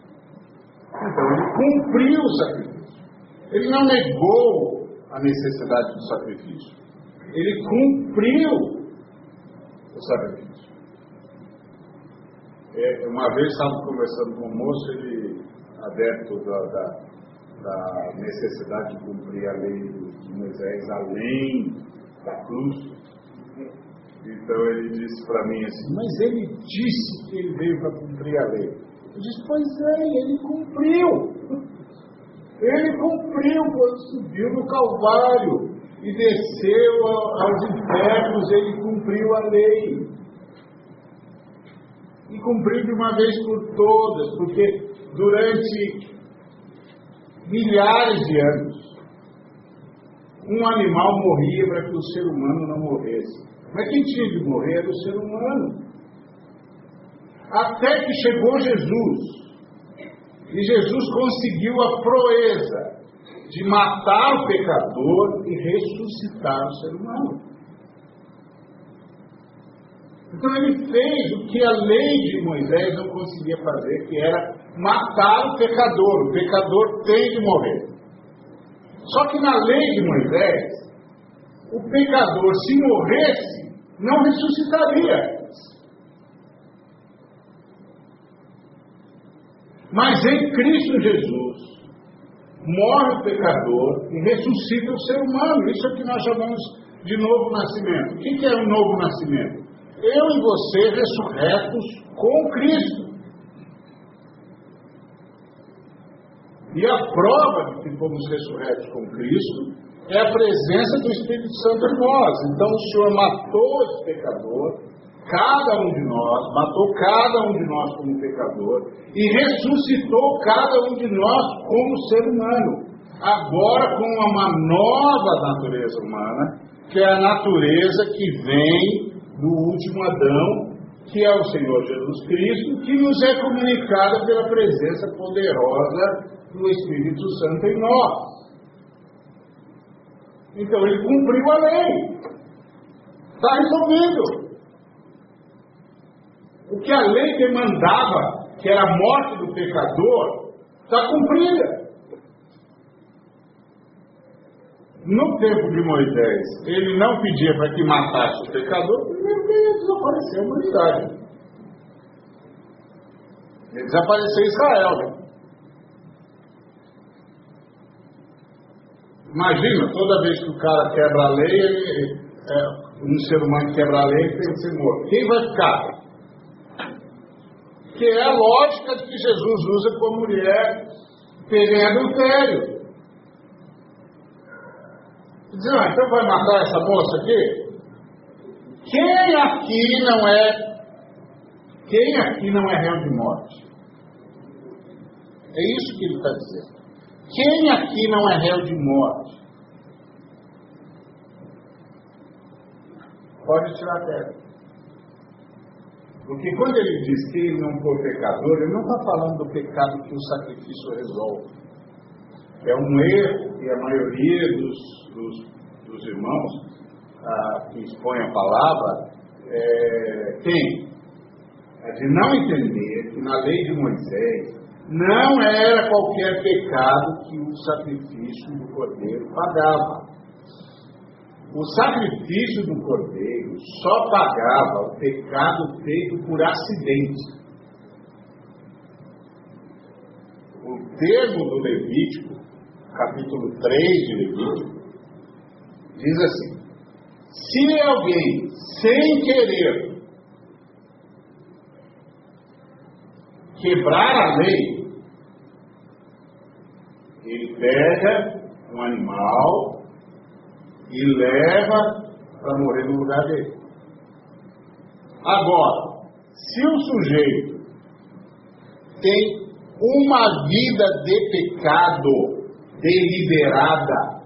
[SPEAKER 2] Então ele cumpriu o sacrifício. Ele não negou a necessidade do sacrifício. Ele cumpriu o sacrifício. É, uma vez estava conversando com um moço, ele, adepto da, da, da necessidade de cumprir a lei de Moisés além da cruz. Então ele disse para mim assim, mas ele disse que ele veio para cumprir a lei. Eu disse, pois é, ele cumpriu. *laughs* Ele cumpriu quando subiu no Calvário e desceu aos infernos, ele cumpriu a lei e cumprir de uma vez por todas, porque durante milhares de anos. Um animal morria para que o ser humano não morresse. Mas quem tinha de morrer era o ser humano. Até que chegou Jesus. E Jesus conseguiu a proeza de matar o pecador e ressuscitar o ser humano. Então ele fez o que a lei de Moisés não conseguia fazer, que era matar o pecador. O pecador tem de morrer. Só que na lei de Moisés, o pecador, se morresse, não ressuscitaria. Mas em Cristo Jesus, morre o pecador e ressuscita o ser humano. Isso é o que nós chamamos de novo nascimento. O que é um novo nascimento? Eu e você ressurretos com Cristo. E a prova de que fomos ressurretos com Cristo é a presença do Espírito Santo em nós. Então o Senhor matou esse pecador, cada um de nós, matou cada um de nós como pecador e ressuscitou cada um de nós como ser humano. Agora com uma nova natureza humana, que é a natureza que vem do último Adão, que é o Senhor Jesus Cristo, que nos é comunicada pela presença poderosa do Espírito Santo em nós. Então ele cumpriu a lei. Está resolvido. O que a lei demandava, que era a morte do pecador, está cumprida. No tempo de Moisés, ele não pedia para que matasse o pecador, primeiro que ia desaparecer a humanidade. Ia desaparecer Israel. Né? Imagina, toda vez que o cara quebra a lei, ele, é, um ser humano quebra a lei, tem que ser morto. Quem vai ficar? Que é a lógica que Jesus usa com a mulher pega em adultério. Diz, ah, então vai matar essa moça aqui? Quem aqui não é. Quem aqui não é réu de morte? É isso que ele está dizendo. Quem aqui não é réu de morte? Pode tirar a terra. Porque quando ele diz que ele não for pecador, ele não está falando do pecado que o sacrifício resolve. É um erro que a maioria dos dos, dos irmãos ah, que expõem a palavra é, tem. É de não entender que na lei de Moisés não era qualquer pecado que o sacrifício do cordeiro pagava. O sacrifício do cordeiro só pagava o pecado feito por acidente. O termo do Levítico, capítulo 3 de Levítico, Diz assim: se alguém, sem querer, quebrar a lei, ele pega um animal e leva para morrer no lugar dele. Agora, se o sujeito tem uma vida de pecado deliberada,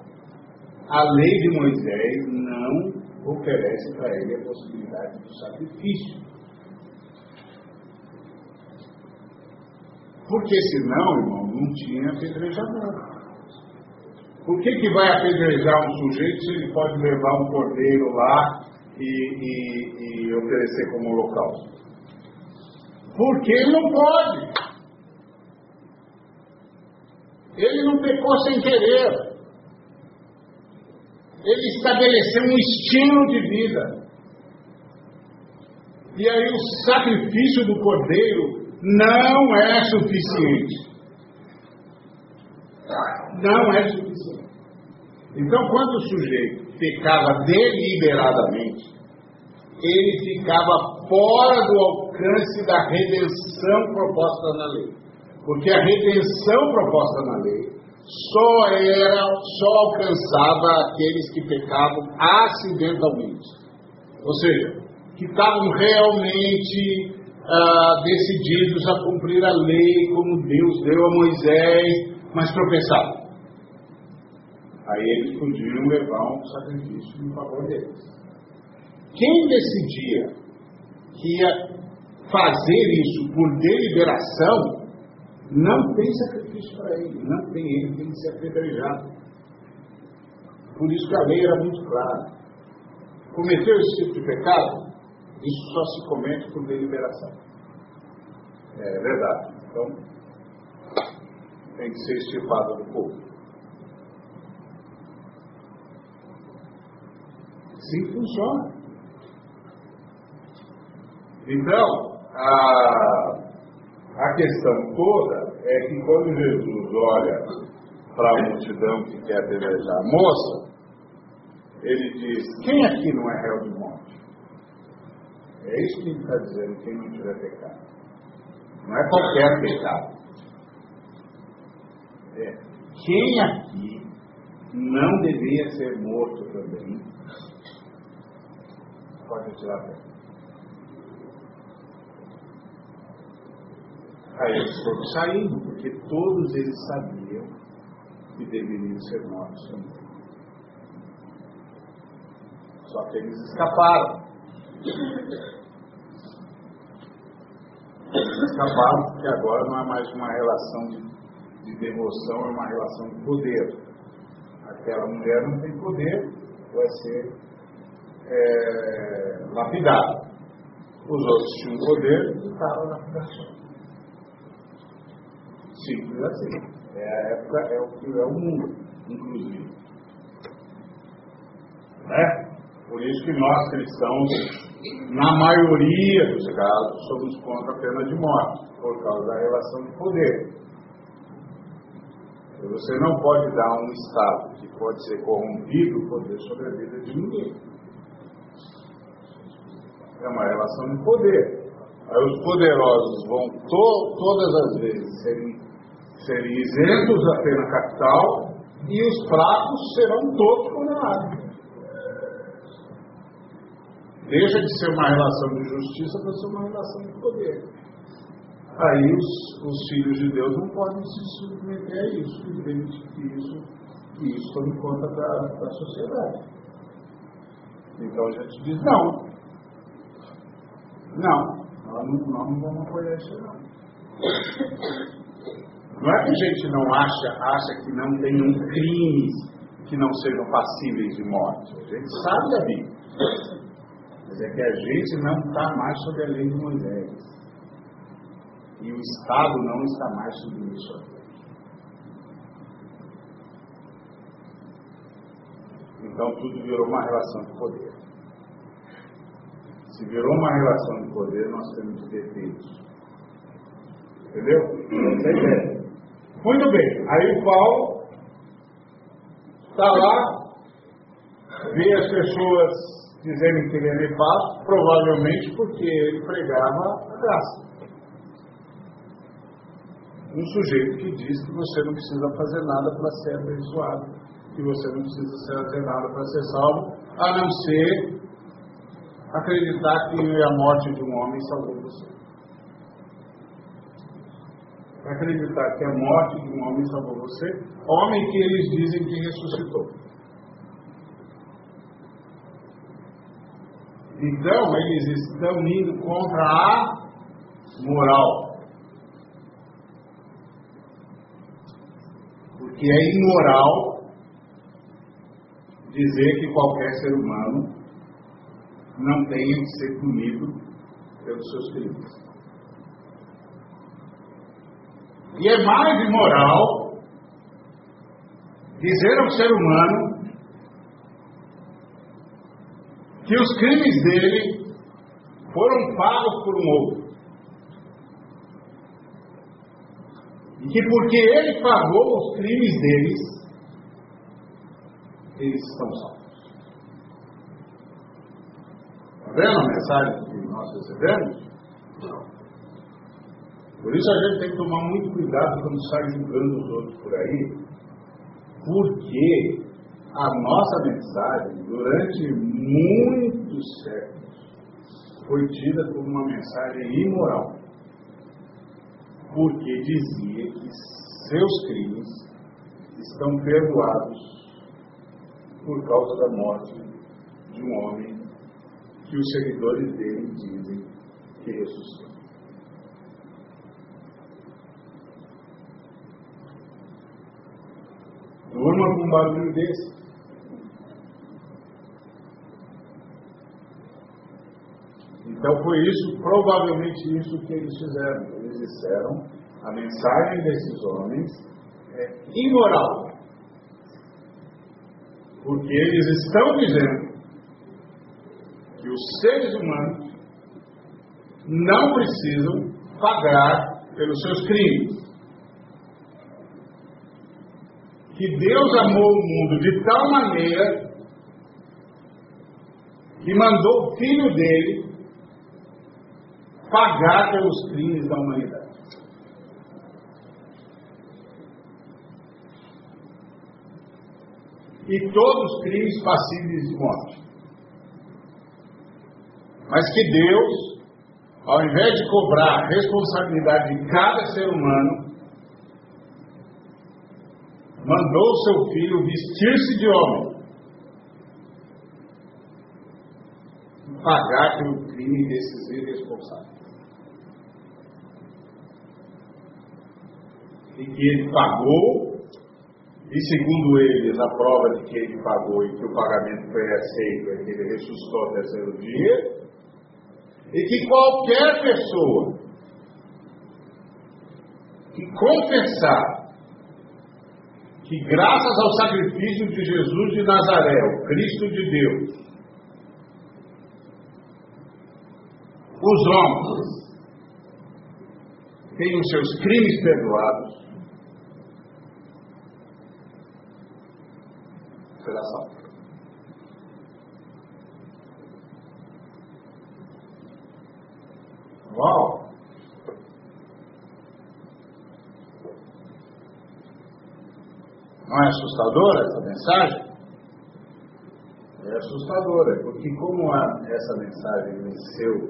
[SPEAKER 2] a lei de Moisés não oferece para ele a possibilidade do sacrifício. Porque senão, irmão, não tinha apedrejador. Por que, que vai apedrejar um sujeito se ele pode levar um cordeiro lá e, e, e oferecer como holocausto? Porque ele não pode. Ele não pecou sem querer ele estabeleceu um estilo de vida. E aí o sacrifício do cordeiro não é suficiente. Não é suficiente. Então, quando o sujeito pecava deliberadamente, ele ficava fora do alcance da redenção proposta na lei. Porque a redenção proposta na lei só era, só alcançava aqueles que pecavam acidentalmente. Ou seja, que estavam realmente ah, decididos a cumprir a lei como Deus deu a Moisés, mas tropeçaram. Aí eles podiam levar um sacrifício em favor deles. Quem decidia que ia fazer isso por deliberação, não tem sacrifício para ele, não tem ele, tem que ser apedrejado. Por isso que a lei era muito clara. Cometeu esse tipo de pecado, isso só se comete por deliberação. É verdade. Então, tem que ser estivado do povo. Assim funciona. Então, a, a questão toda é que quando Jesus olha para a multidão que quer apedrejar a moça, ele diz: Quem aqui não é réu de morte? É isso que ele está dizendo, quem não tiver pecado. Não é qualquer pecado. É. Quem aqui não deveria ser morto também, pode tirar pé. Aí eles foram saindo, porque todos eles sabiam que deveriam ser mortos também. Só que eles escaparam. Escaparam porque agora não é mais uma relação de, de devoção, é uma relação de poder. Aquela mulher não tem poder, vai ser é, lapidada. Os outros tinham poder e estavam na lapidação. Simples assim. É a época, é o que é o mundo, inclusive. Né? Por isso que nós cristãos, na maioria dos casos, somos contra a pena de morte, por causa da relação de poder. Você não pode dar um Estado que pode ser corrompido poder sobre a vida de ninguém. É uma relação de poder. Aí os poderosos vão to todas as vezes serem serem isentos da pena capital e os fracos serão todos condenados. Deixa de ser uma relação de justiça para ser uma relação de poder. Aí os, os, filhos de Deus não podem se submeter a isso, e permitir que isso, que isso tome conta da, da sociedade. Então a gente diz não. Não, nós não, vamos apoiar isso não. Não é que a gente não acha, acha que não tenham crimes que não sejam passíveis de morte. A gente sabe da Bíblia. Mas é que a gente não está mais sob a lei de Moisés. E o Estado não está mais submisso a. Então tudo virou uma relação de poder. Se virou uma relação de poder, nós temos que ter filhos. Entendeu? Essa é a ideia. Muito bem. Aí o Paulo está lá, vê as pessoas dizendo que ele é nefasto, provavelmente porque ele pregava a graça. Um sujeito que diz que você não precisa fazer nada para ser abençoado, que você não precisa fazer nada para ser salvo, a não ser acreditar que a morte de um homem salvou você acreditar que a morte de um homem salvou você, homem que eles dizem que ressuscitou. Então, eles estão indo contra a moral. Porque é imoral dizer que qualquer ser humano não tenha que ser punido pelos seus crimes. E é mais imoral dizer ao ser humano que os crimes dele foram pagos por um outro. E que porque ele pagou os crimes deles, eles estão salvos. Está vendo a mensagem que nós recebemos? Por isso a gente tem que tomar muito cuidado quando sai julgando os outros por aí, porque a nossa mensagem, durante muitos séculos, foi tida como uma mensagem imoral. Porque dizia que seus crimes estão perdoados por causa da morte de um homem que os seguidores dele dizem que ressuscitou. Durma com um barulho desse. Então foi isso, provavelmente isso que eles fizeram. Eles disseram, a mensagem desses homens é imoral. Porque eles estão dizendo que os seres humanos não precisam pagar pelos seus crimes. Que Deus amou o mundo de tal maneira que mandou o filho dele pagar pelos crimes da humanidade. E todos os crimes passíveis de morte. Mas que Deus, ao invés de cobrar responsabilidade de cada ser humano, mandou seu filho vestir-se de homem, pagar pelo crime desses irresponsáveis. e que ele pagou, e segundo eles, a prova de que ele pagou e que o pagamento foi aceito é que ele ressuscitou ao terceiro dia, e que qualquer pessoa que confessar que graças ao sacrifício de Jesus de Nazaré, o Cristo de Deus, os homens têm os seus crimes perdoados, será salvo. Uau! Não é assustadora essa mensagem? É assustadora, porque como a, essa mensagem venceu,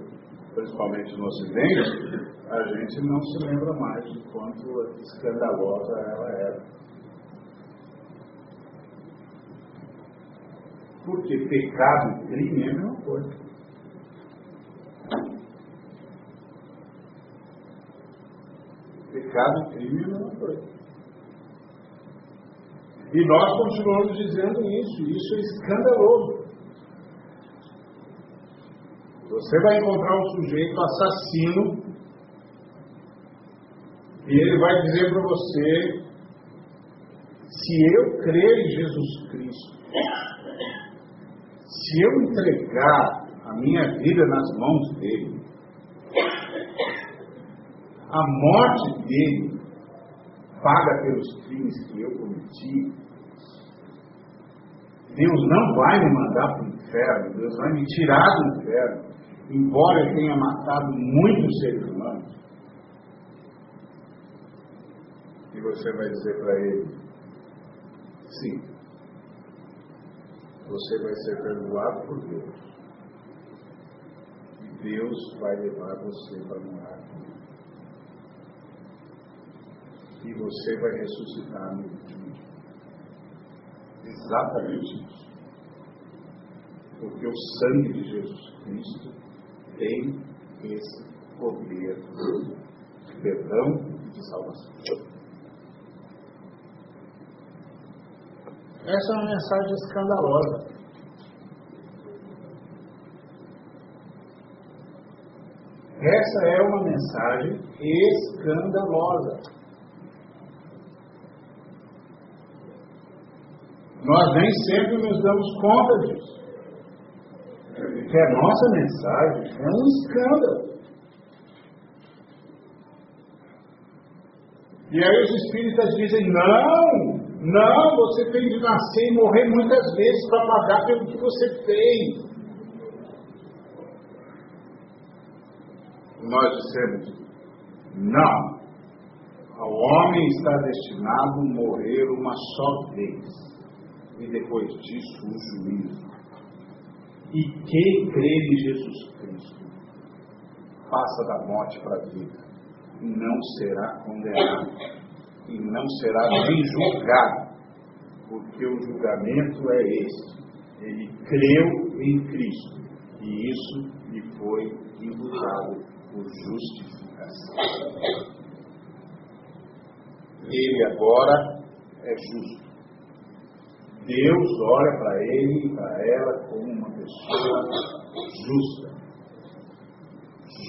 [SPEAKER 2] principalmente no Ocidente, a gente não se lembra mais de quanto escandalosa ela era. Porque pecado e crime é a mesma coisa. Pecado e crime é a mesma coisa. E nós continuamos dizendo isso, isso é escandaloso. Você vai encontrar um sujeito assassino e ele vai dizer para você: se eu crer em Jesus Cristo, se eu entregar a minha vida nas mãos dele, a morte dele paga pelos crimes que eu cometi, Deus não vai me mandar para o inferno, Deus vai me tirar do inferno, embora eu tenha matado muitos seres humanos. E você vai dizer para ele, sim, você vai ser perdoado por Deus. E Deus vai levar você para morar com E você vai ressuscitar no último. Exatamente isso. Porque o sangue de Jesus Cristo tem esse poder de perdão e de salvação. Essa é uma mensagem escandalosa. Essa é uma mensagem escandalosa. Nós nem sempre nos damos conta disso. Que a nossa mensagem é um escândalo. E aí os espíritas dizem: não, não, você tem de nascer e morrer muitas vezes para pagar pelo que você fez. Nós dissemos, não. O homem está destinado a morrer uma só vez. E depois disso, o juízo. E quem crê em Jesus Cristo passa da morte para a vida e não será condenado e não será nem julgado, porque o julgamento é este. Ele creu em Cristo e isso lhe foi imputado por justificação. Ele agora é justo. Deus olha para ele e para ela como uma pessoa justa,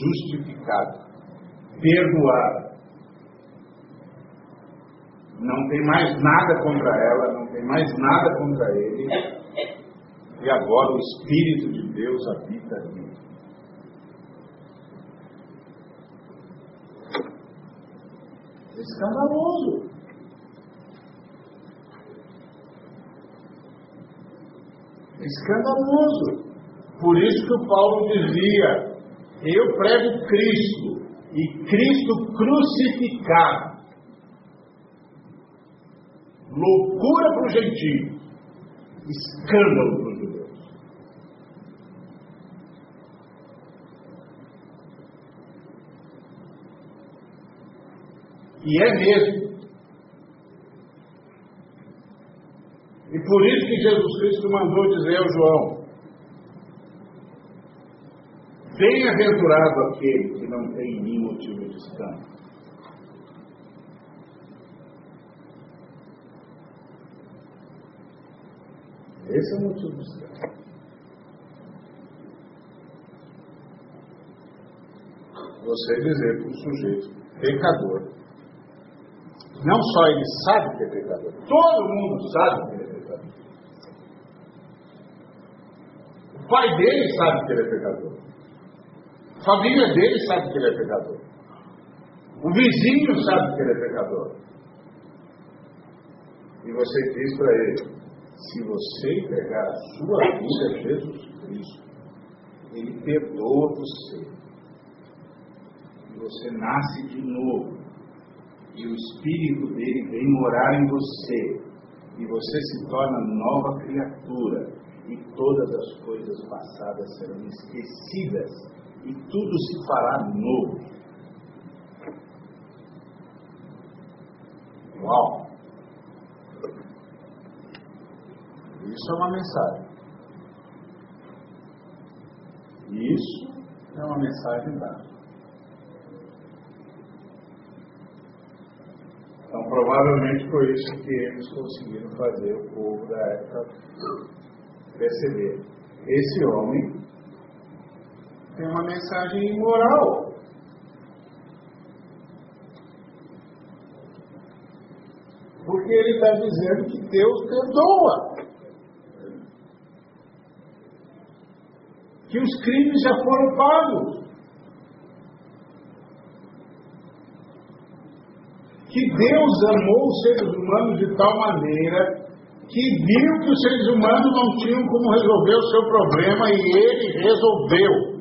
[SPEAKER 2] justificada, perdoada. Não tem mais nada contra ela, não tem mais nada contra ele. E agora o Espírito de Deus habita ali. Escandaloso. Escandaloso. Por isso que o Paulo dizia: Eu prego Cristo e Cristo crucificado. Loucura para o gentio, escândalo para os judeus. E é mesmo. Por isso que Jesus Cristo mandou dizer ao João: Bem-aventurado aquele que não tem em mim motivo de escândalo. Esse é o motivo de escândalo. Você dizer para o sujeito pecador, não só ele sabe que é pecador, todo mundo sabe que é pai dele sabe que ele é pecador. A família dele sabe que ele é pecador. O vizinho sabe que ele é pecador. E você diz para ele: se você entregar a sua vida a Jesus Cristo, ele perdoa você. E você nasce de novo. E o Espírito dele vem morar em você. E você se torna nova criatura e todas as coisas passadas serão esquecidas e tudo se fará novo. Uau! Isso é uma mensagem. Isso é uma mensagem dada. Então, provavelmente foi isso que eles conseguiram fazer o povo da época perceber. Esse homem tem uma mensagem moral. Porque ele está dizendo que Deus perdoa. Que os crimes já foram pagos. Que Deus amou os seres humanos de tal maneira que viu que os seres humanos não tinham como resolver o seu problema e ele resolveu.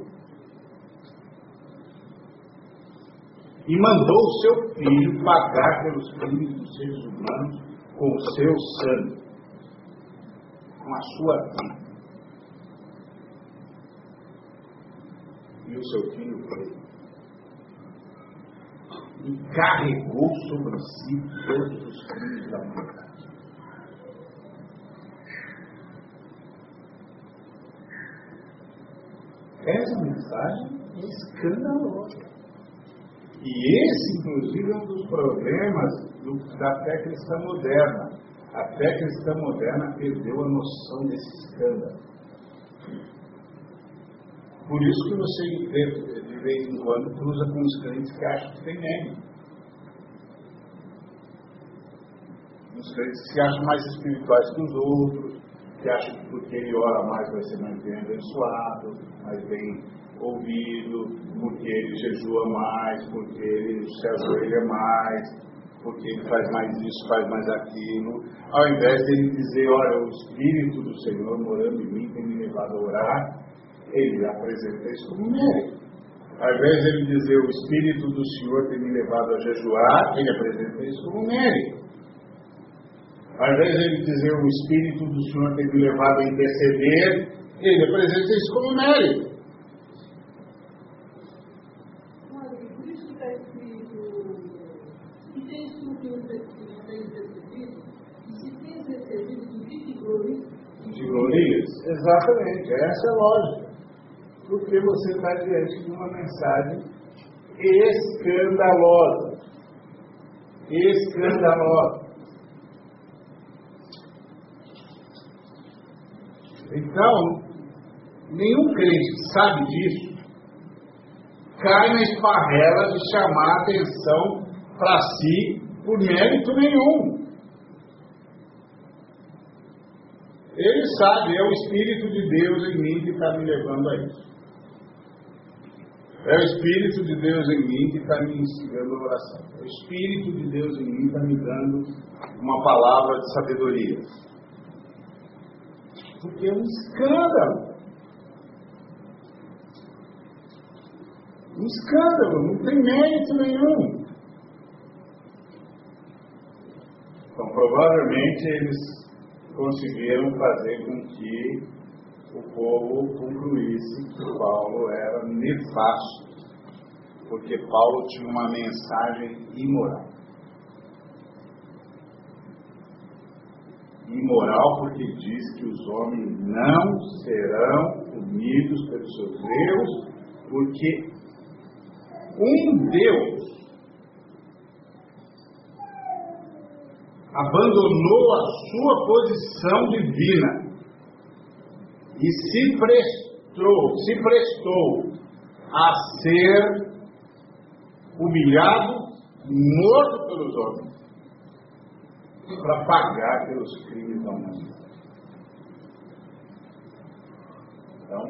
[SPEAKER 2] E mandou o seu filho pagar pelos crimes dos seres humanos com o seu sangue, com a sua vida. E o seu filho foi. E carregou sobre si todos os crimes da humanidade. Essa mensagem é escandalosa. E esse, inclusive, é um dos problemas do, da fé cristã moderna. A fé cristã moderna perdeu a noção desse escândalo. Por isso que você, de vez em quando, cruza com os crentes que acham que tem meme. Os crentes que se acham mais espirituais que os outros, que acha que porque ele ora mais vai ser mais bem abençoado, mais bem ouvido, porque ele jejua mais, porque ele se ajoelha mais, porque ele faz mais isso, faz mais aquilo, ao invés de ele dizer, olha, o Espírito do Senhor morando em mim tem me levado a orar, ele apresenta isso como mérito. Ao invés de ele dizer, o Espírito do Senhor tem me levado a jejuar, ele apresenta isso como mérito. Ao invés de ele dizer o Espírito do Senhor tem me levado a interceder, ele apresenta isso como mérito. Exatamente, essa é a lógica. Porque você está diante de uma mensagem escandalosa. Escandalosa. Então, nenhum crente sabe disso, cai na esparrela de chamar a atenção para si por mérito nenhum. Ele sabe, é o Espírito de Deus em mim que está me levando a isso. É o Espírito de Deus em mim que está me ensinando a oração. É o Espírito de Deus em mim está me dando uma palavra de sabedoria. Porque é um escândalo. Um escândalo, não tem mérito nenhum. Então, provavelmente eles conseguiram fazer com que o povo concluísse que Paulo era nefasto, porque Paulo tinha uma mensagem imoral. Imoral porque diz que os homens não serão punidos pelos seus erros, porque um Deus abandonou a sua posição divina e se prestou, se prestou a ser humilhado, morto pelos homens, para pagar pelos crimes da humanidade. Então,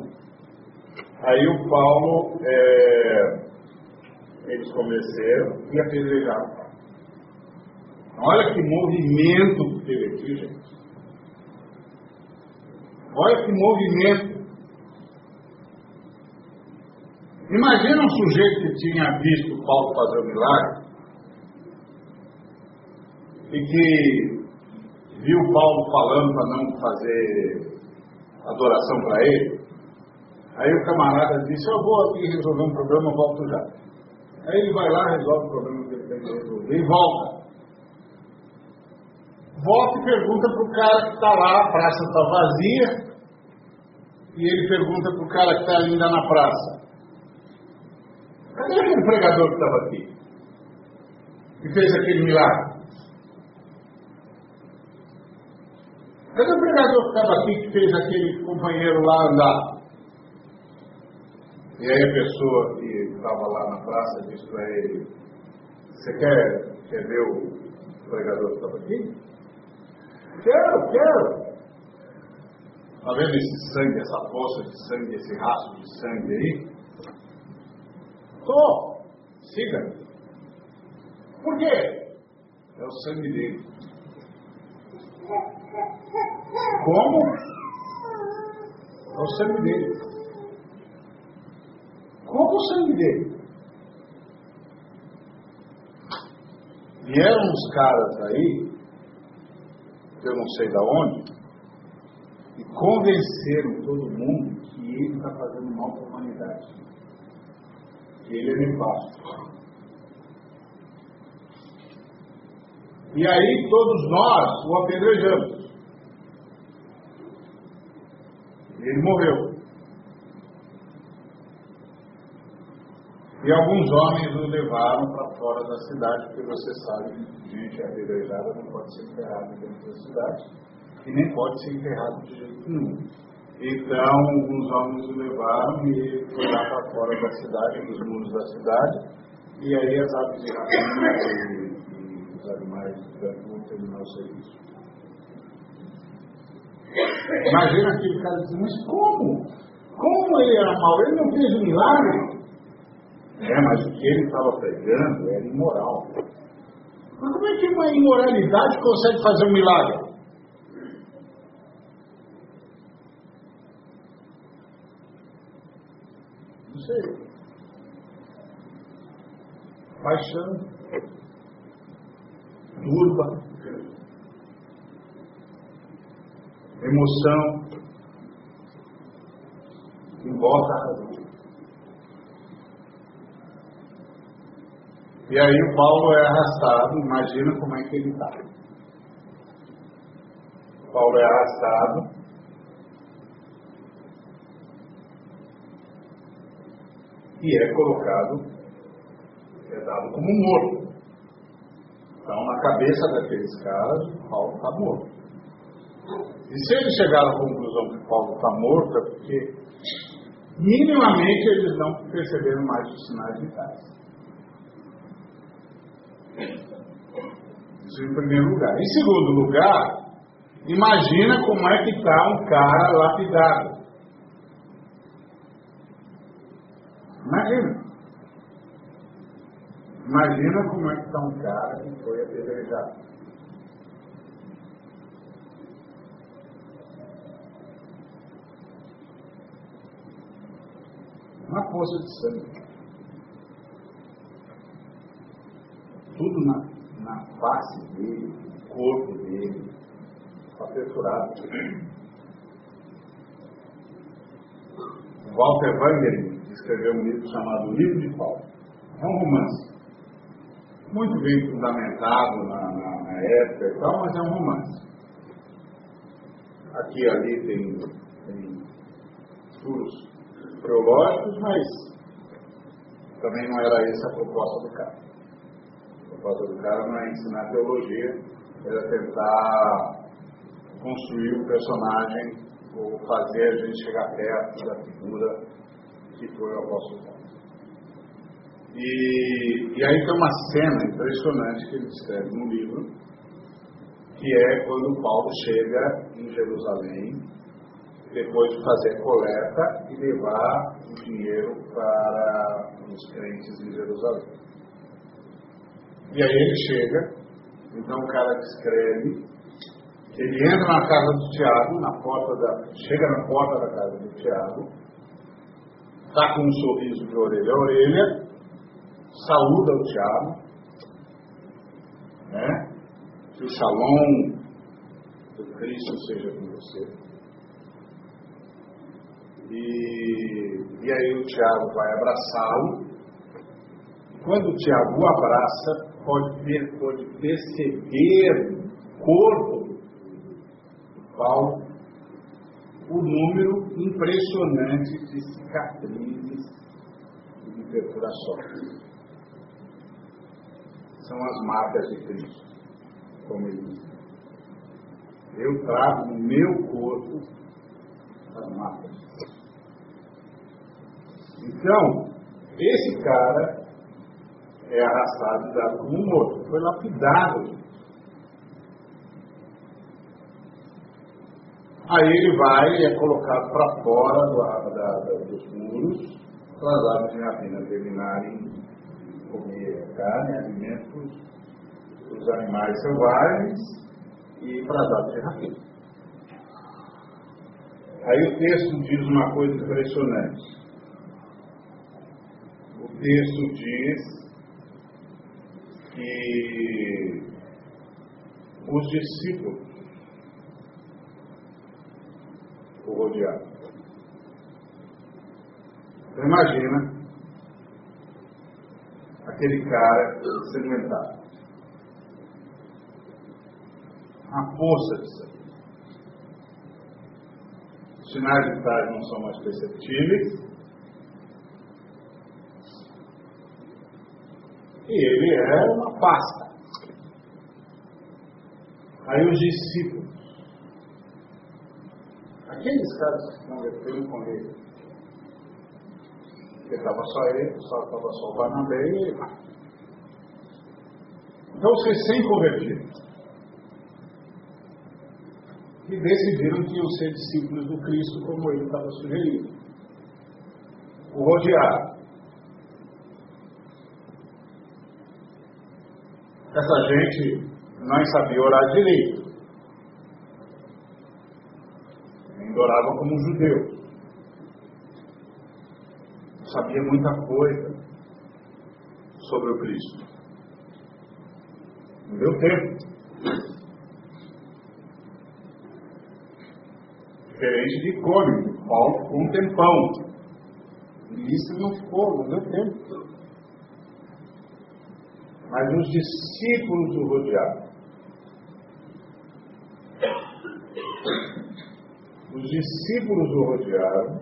[SPEAKER 2] aí o Paulo é, eles começaram e apedrejaram. Olha que movimento que teve aqui, gente. Olha que movimento. Imagina um sujeito que tinha visto Paulo fazer o milagre e que viu Paulo falando para não fazer adoração para ele. Aí o camarada disse: Eu vou aqui resolver um problema, volto já. Aí ele vai lá, resolve o problema que ele tem que resolver e volta. Volta e pergunta para o cara que está lá, a praça está vazia, e ele pergunta para o cara que está ainda na praça: Cadê aquele pregador que estava aqui? Que fez aquele milagre? Cadê o pregador que estava aqui que fez aquele companheiro lá andar? E aí a pessoa que estava lá na praça disse para ele, você quer, quer ver o pregador que estava aqui? Quero, quero. Está vendo esse sangue, essa poça de sangue, esse rastro de sangue aí? Tô. Siga. Por quê? É o sangue dele. Como? É o sangue dele. Como o sangue dele? Vieram uns caras aí, eu não sei da onde, e convenceram todo mundo que ele está fazendo mal para a humanidade. Que ele é nefasto. E aí todos nós o apedrejamos. Ele morreu. E alguns homens o levaram para fora da cidade, porque você sabe gente apedrejada não pode ser enterrada dentro da cidade e nem pode ser enterrado de jeito nenhum. Então, alguns homens o levaram e foi lá para fora da cidade, dos muros da cidade, e aí as aves de rapina e, e, os animais de terminar o serviço. Imagina aquele cara dizendo, mas como? Como ele era mau? Ele não fez um milagre? É, mas o que ele estava pregando era imoral. Mas como é que uma imoralidade consegue fazer um milagre? Não sei. Paixão, turba, emoção, invoca a razão. E aí o Paulo é arrastado, imagina como é que ele está. Paulo é arrastado. E é colocado, é dado como morto. Então, na cabeça daqueles caras, Paulo está morto. E se eles chegaram à conclusão que Paulo está morto, é porque minimamente eles não perceberam mais os sinais vitais. Isso em primeiro lugar. Em segundo lugar, imagina como é que está um cara lapidado. Imagina. Imagina como é que está um cara que foi apedrejado. Uma poça de sangue. Tudo na, na face dele, no corpo dele, está perfurado. Walter Wangerin escreveu um livro chamado Livro de Paulo. É um romance. Muito bem fundamentado na, na, na época e tal, mas é um romance. Aqui e ali tem, tem furos teológicos, mas também não era essa a proposta do cara. A proposta do cara não é ensinar teologia, era tentar construir um personagem ou fazer a gente chegar perto da figura que foi o apóstolo Paulo. E, e aí tem uma cena impressionante que ele descreve no livro, que é quando Paulo chega em Jerusalém depois de fazer coleta e levar o dinheiro para os crentes em Jerusalém. E aí ele chega, então o cara descreve que ele entra na casa do Tiago, na porta da, chega na porta da casa do Tiago, está com um sorriso de orelha a orelha, saúda o Tiago, né? Que o shalom do Cristo seja com você. E, e aí o Tiago vai abraçá-lo. Quando o Tiago o abraça, pode, ver, pode perceber no corpo do Paulo o número impressionante de cicatrizes e de perfurações. São as marcas de Cristo, como ele diz. Eu trago no meu corpo as marcas. Então, esse cara é arrastado e dado como morto, foi lapidado. Aí ele vai é colocado para fora do, da, da, dos muros para as aves de rapina terminarem de comer carne, alimentos dos animais selvagens e para as aves de rapina. Aí o texto diz uma coisa impressionante texto diz que os discípulos o rodearam. Então imagina aquele cara segmentado. Uma poça de sangue. Os sinais vitais não são mais perceptíveis, ele é uma pasta. Aí os discípulos, aqueles caras que converteram com ele, porque estava só ele, só estava só o Barnabé e ele. Então os recém-convertidos, que decidiram que iam ser discípulos do Cristo como ele estava sugerindo. O rodearam. Essa gente não sabia orar direito. Ainda orava como um judeu. Sabia muita coisa sobre o Cristo. Não deu tempo. Diferente de Cônigo, Paulo ficou um tempão. E isso não ficou, não deu tempo. Mas os discípulos o rodearam. Os discípulos o rodearam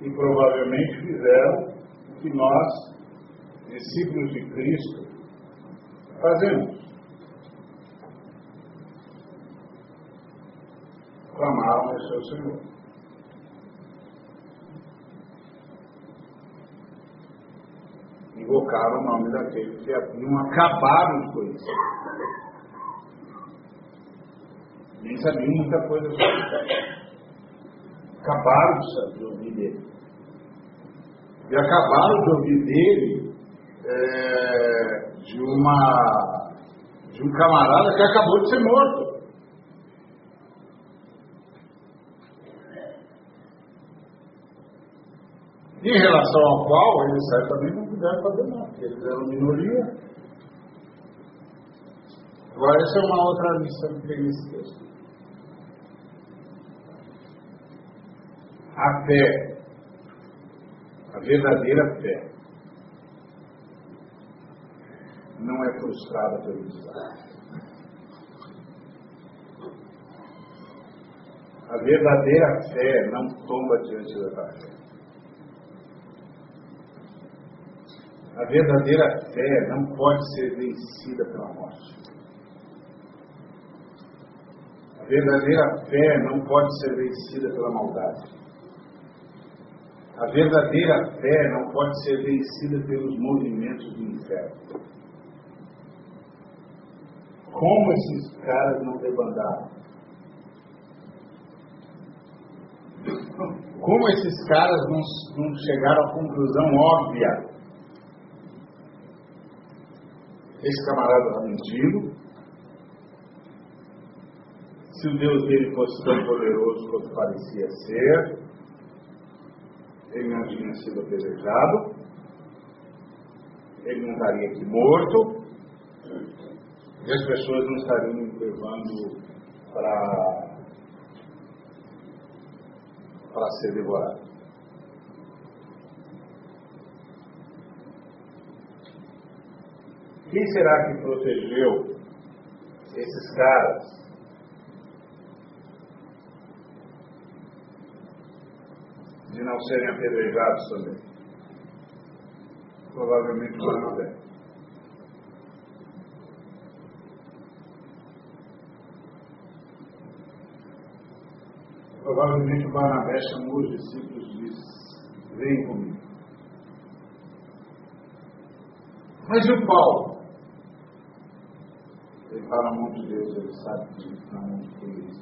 [SPEAKER 2] e provavelmente fizeram o que nós, discípulos de Cristo, fazemos. Clamaram ao seu Senhor. Invocaram o nome daquele que haviam acabado de conhecer. Nem sabiam muita coisa sobre ele. Acabaram de ouvir dele. E acabaram de ouvir dele é, de uma de um camarada que acabou de ser morto. Em relação ao qual eles certamente não puderam fazer nada, porque eles eram minoria. Agora, essa é uma outra lição que tem nesse texto. A fé, a verdadeira fé, não é frustrada pelo desastre. A verdadeira fé não tomba diante da fé. A verdadeira fé não pode ser vencida pela morte. A verdadeira fé não pode ser vencida pela maldade. A verdadeira fé não pode ser vencida pelos movimentos do inferno. Como esses caras não debandaram? Como esses caras não, não chegaram à conclusão óbvia? Esse camarada está mentindo. Se o Deus dele fosse tão poderoso quanto parecia ser, ele não tinha sido apedrejado, ele não estaria aqui morto, e as pessoas não estariam levando para para ser devorado. Quem será que protegeu esses caras de não serem apedrejados também. Provavelmente o Barnabé. Provavelmente o Barnabé chamou os discípulos e disse: Vem comigo. Mas e o Paulo? Está na mão de Deus, ele sabe que na mão de Deus.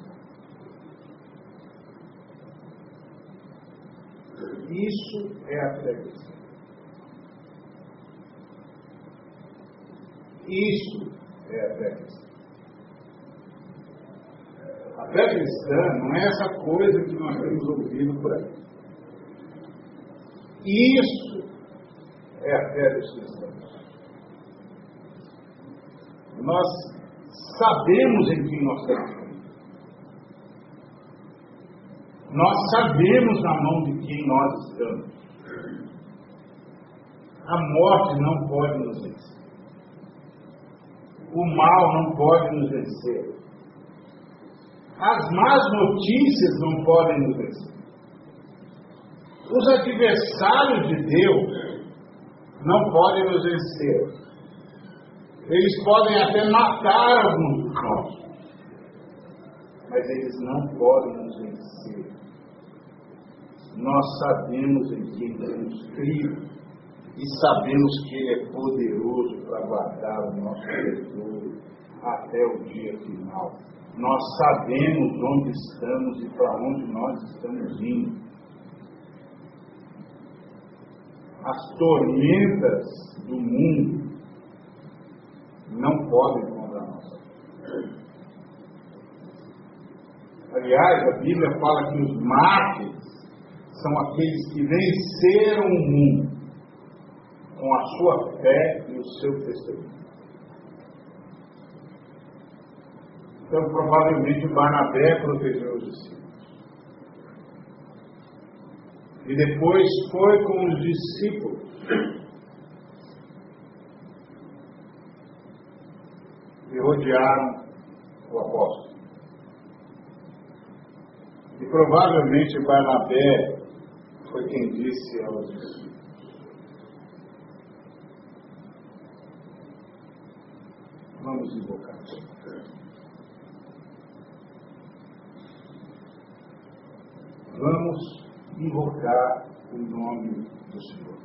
[SPEAKER 2] Isso é a cristã. Isso é a cristã. A fé cristã não é essa coisa que nós temos ouvido por aí. Isso é a fé dos cristãos. Nós sabemos em quem nós estamos. Nós sabemos na mão de quem nós estamos. A morte não pode nos vencer. O mal não pode nos vencer. As más notícias não podem nos vencer. Os adversários de Deus não podem nos vencer. Eles podem até matar alguns de nós, mas eles não podem nos vencer nós sabemos em quem temos crido e sabemos que Ele é poderoso para guardar o nosso tesouro até o dia final. Nós sabemos onde estamos e para onde nós estamos indo. As tormentas do mundo não podem contra nós. Aliás, a Bíblia fala que os mártires são aqueles que venceram o mundo com a sua fé e o seu testemunho. Então, provavelmente, Barnabé protegeu os discípulos. E depois foi com os discípulos e rodearam o apóstolo. E provavelmente Barnabé foi quem disse aos discípulos: Vamos invocar. Vamos invocar o nome do Senhor.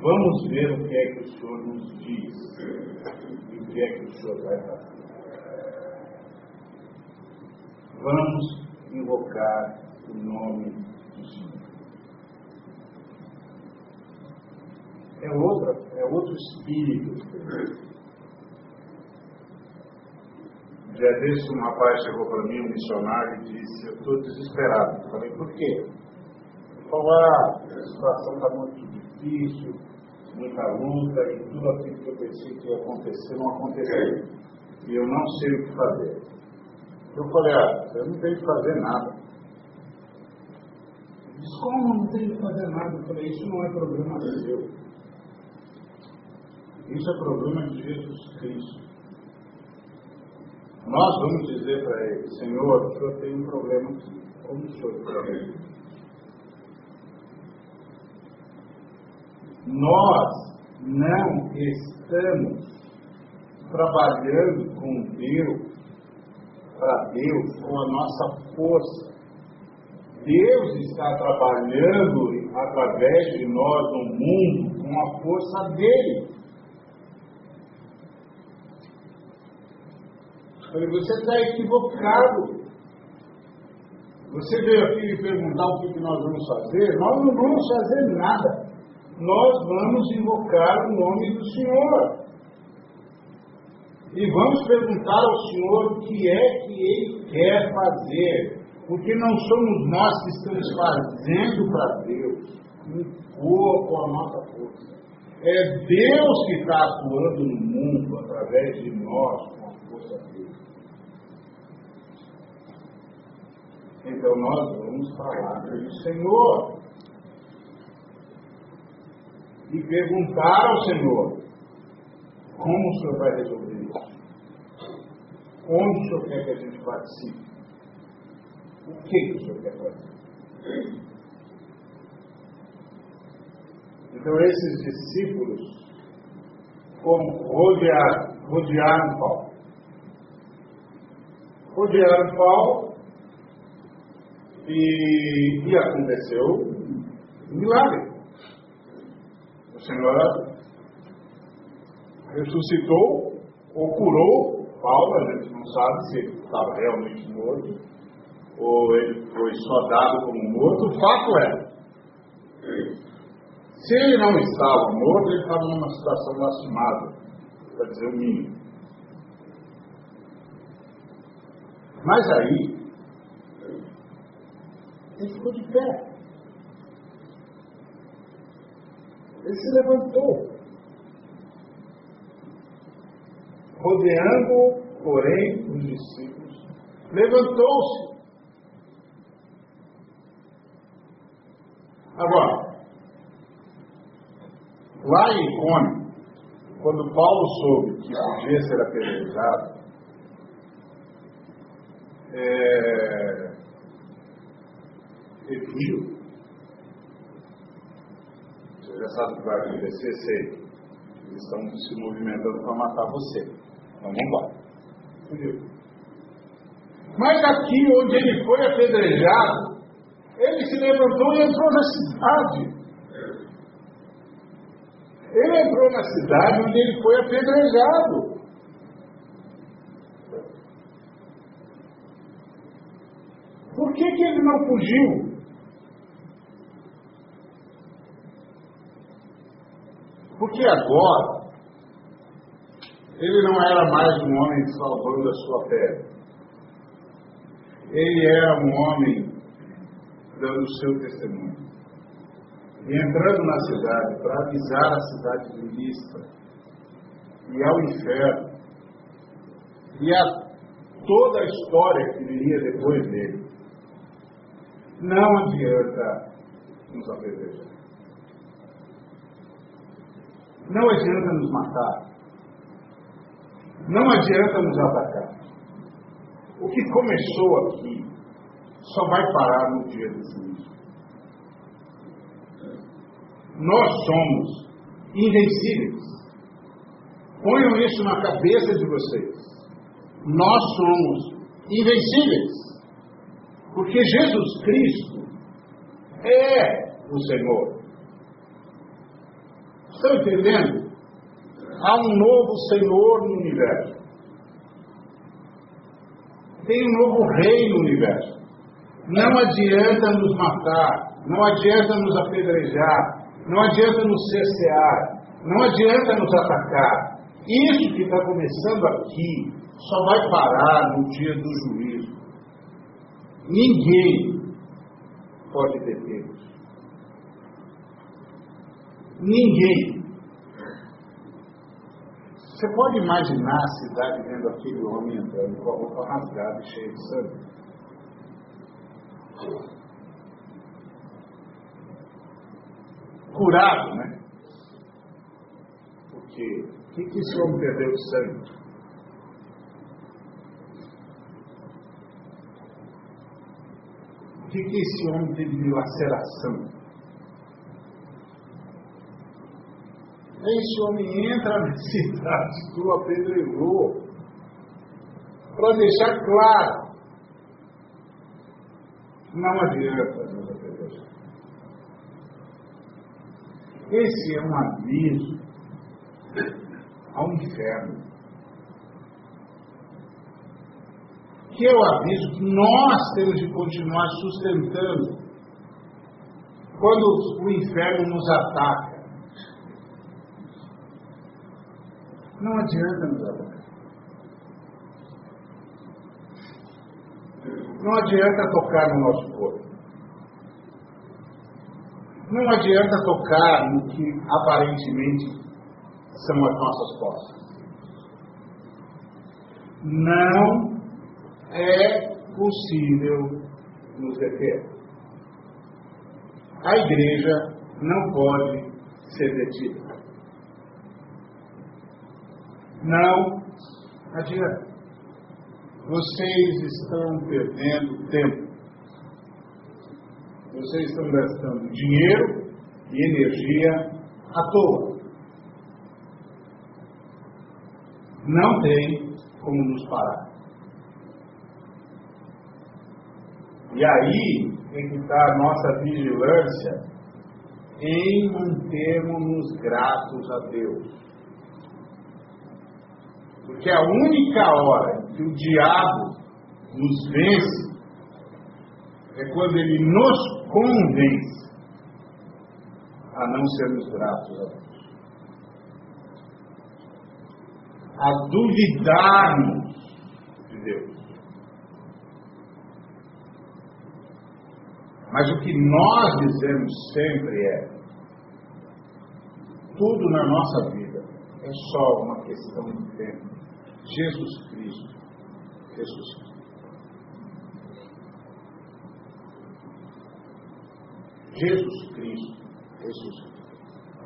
[SPEAKER 2] Vamos ver o que é que o Senhor nos diz que é que o Senhor vai fazer. Vamos invocar o nome do Senhor. É, outra, é outro espírito. Já desse um rapaz chegou para mim, um missionário, e disse, eu estou desesperado. Eu falei, por quê? Falou, ah, a situação está muito difícil, muita luta, e tudo aquilo que eu pensei que ia acontecer não aconteceu. E eu não sei o que fazer. Eu falei, ah, eu não tenho que fazer nada. Ele disse, como não tenho que fazer nada? Eu falei, isso não é problema seu. Isso é problema de Jesus Cristo. Nós vamos dizer para ele, Senhor, o senhor tem um problema aqui. Como o senhor tem? Nós não estamos trabalhando com Deus, para Deus, com a nossa força. Deus está trabalhando através de nós no mundo com a força dele. Falei, você está equivocado. Você veio aqui perguntar o que nós vamos fazer? Nós não vamos fazer nada. Nós vamos invocar o nome do Senhor. E vamos perguntar ao Senhor o que é que Ele quer fazer. Porque não somos nós que estamos fazendo para Deus, com a nossa força. É Deus que está atuando no mundo através de nós, com a força dele. Então nós vamos falar para o Senhor e perguntar ao Senhor como o Senhor vai resolver isso. Onde o Senhor quer que a gente participe? O que, o Senhor quer fazer? Então esses discípulos como rodearam, rodearam Paulo. Rodearam Paulo e, e aconteceu um milagre. O Senhor ressuscitou ou curou Paulo, a gente não sabe se ele estava realmente morto ou ele foi só dado como morto. O fato é, se ele não estava morto, ele estava numa situação lastimada, para dizer o mínimo. Mas aí, ele ficou de pé. Ele se levantou. Rodeando, porém, os discípulos, levantou-se. Agora, lá em Icônio, quando Paulo soube que podia ser apedrejado, é, ele fugiu. Já sabe o que vai acontecer, sei. Eles estão se movimentando para matar você. Então vamos embora. Fugiu. Mas aqui onde ele foi apedrejado, ele se levantou e entrou na cidade. Ele entrou na cidade onde ele foi apedrejado. Por que, que ele não fugiu? Porque agora ele não era mais um homem salvando a sua pele. Ele era um homem dando o seu testemunho. E entrando na cidade para avisar a cidade de Listra e ao inferno e a toda a história que viria depois dele. Não adianta nos apedrejar. Não adianta nos matar. Não adianta nos atacar. O que começou aqui só vai parar no dia do juízo. Nós somos invencíveis. Ponham isso na cabeça de vocês. Nós somos invencíveis. Porque Jesus Cristo é o Senhor. Estão entendendo? Há um novo Senhor no universo. Tem um novo rei no universo. Não adianta nos matar, não adianta nos apedrejar, não adianta nos cercear, não adianta nos atacar. Isso que está começando aqui só vai parar no dia do juízo. Ninguém pode deter. Ninguém. Você pode imaginar a cidade vendo aquele homem entrando com a roupa rasgada e cheia de sangue? Curado, né? Porque o que, que esse homem perdeu de sangue? O que, que esse homem teve de laceração? Esse homem entra na cidade que o apedrejou para deixar claro. Não adianta nos apedrejar. Esse é um aviso ao inferno. Que é o aviso que nós temos de continuar sustentando quando o inferno nos ataca. Não adianta nos atacar. Não adianta tocar no nosso corpo. Não adianta tocar no que aparentemente são as nossas posses. Não é possível nos deter. A igreja não pode ser detida. Não adianta. Vocês estão perdendo tempo. Vocês estão gastando dinheiro e energia à toa. Não tem como nos parar. E aí tem que estar a nossa vigilância em mantermos-nos gratos a Deus. Porque a única hora que o diabo nos vence é quando ele nos convence a não sermos gratos a Deus. A duvidarmos de Deus. Mas o que nós dizemos sempre é: tudo na nossa vida é só uma questão de tempo. Jesus Cristo ressuscitou. Jesus Cristo ressuscitou.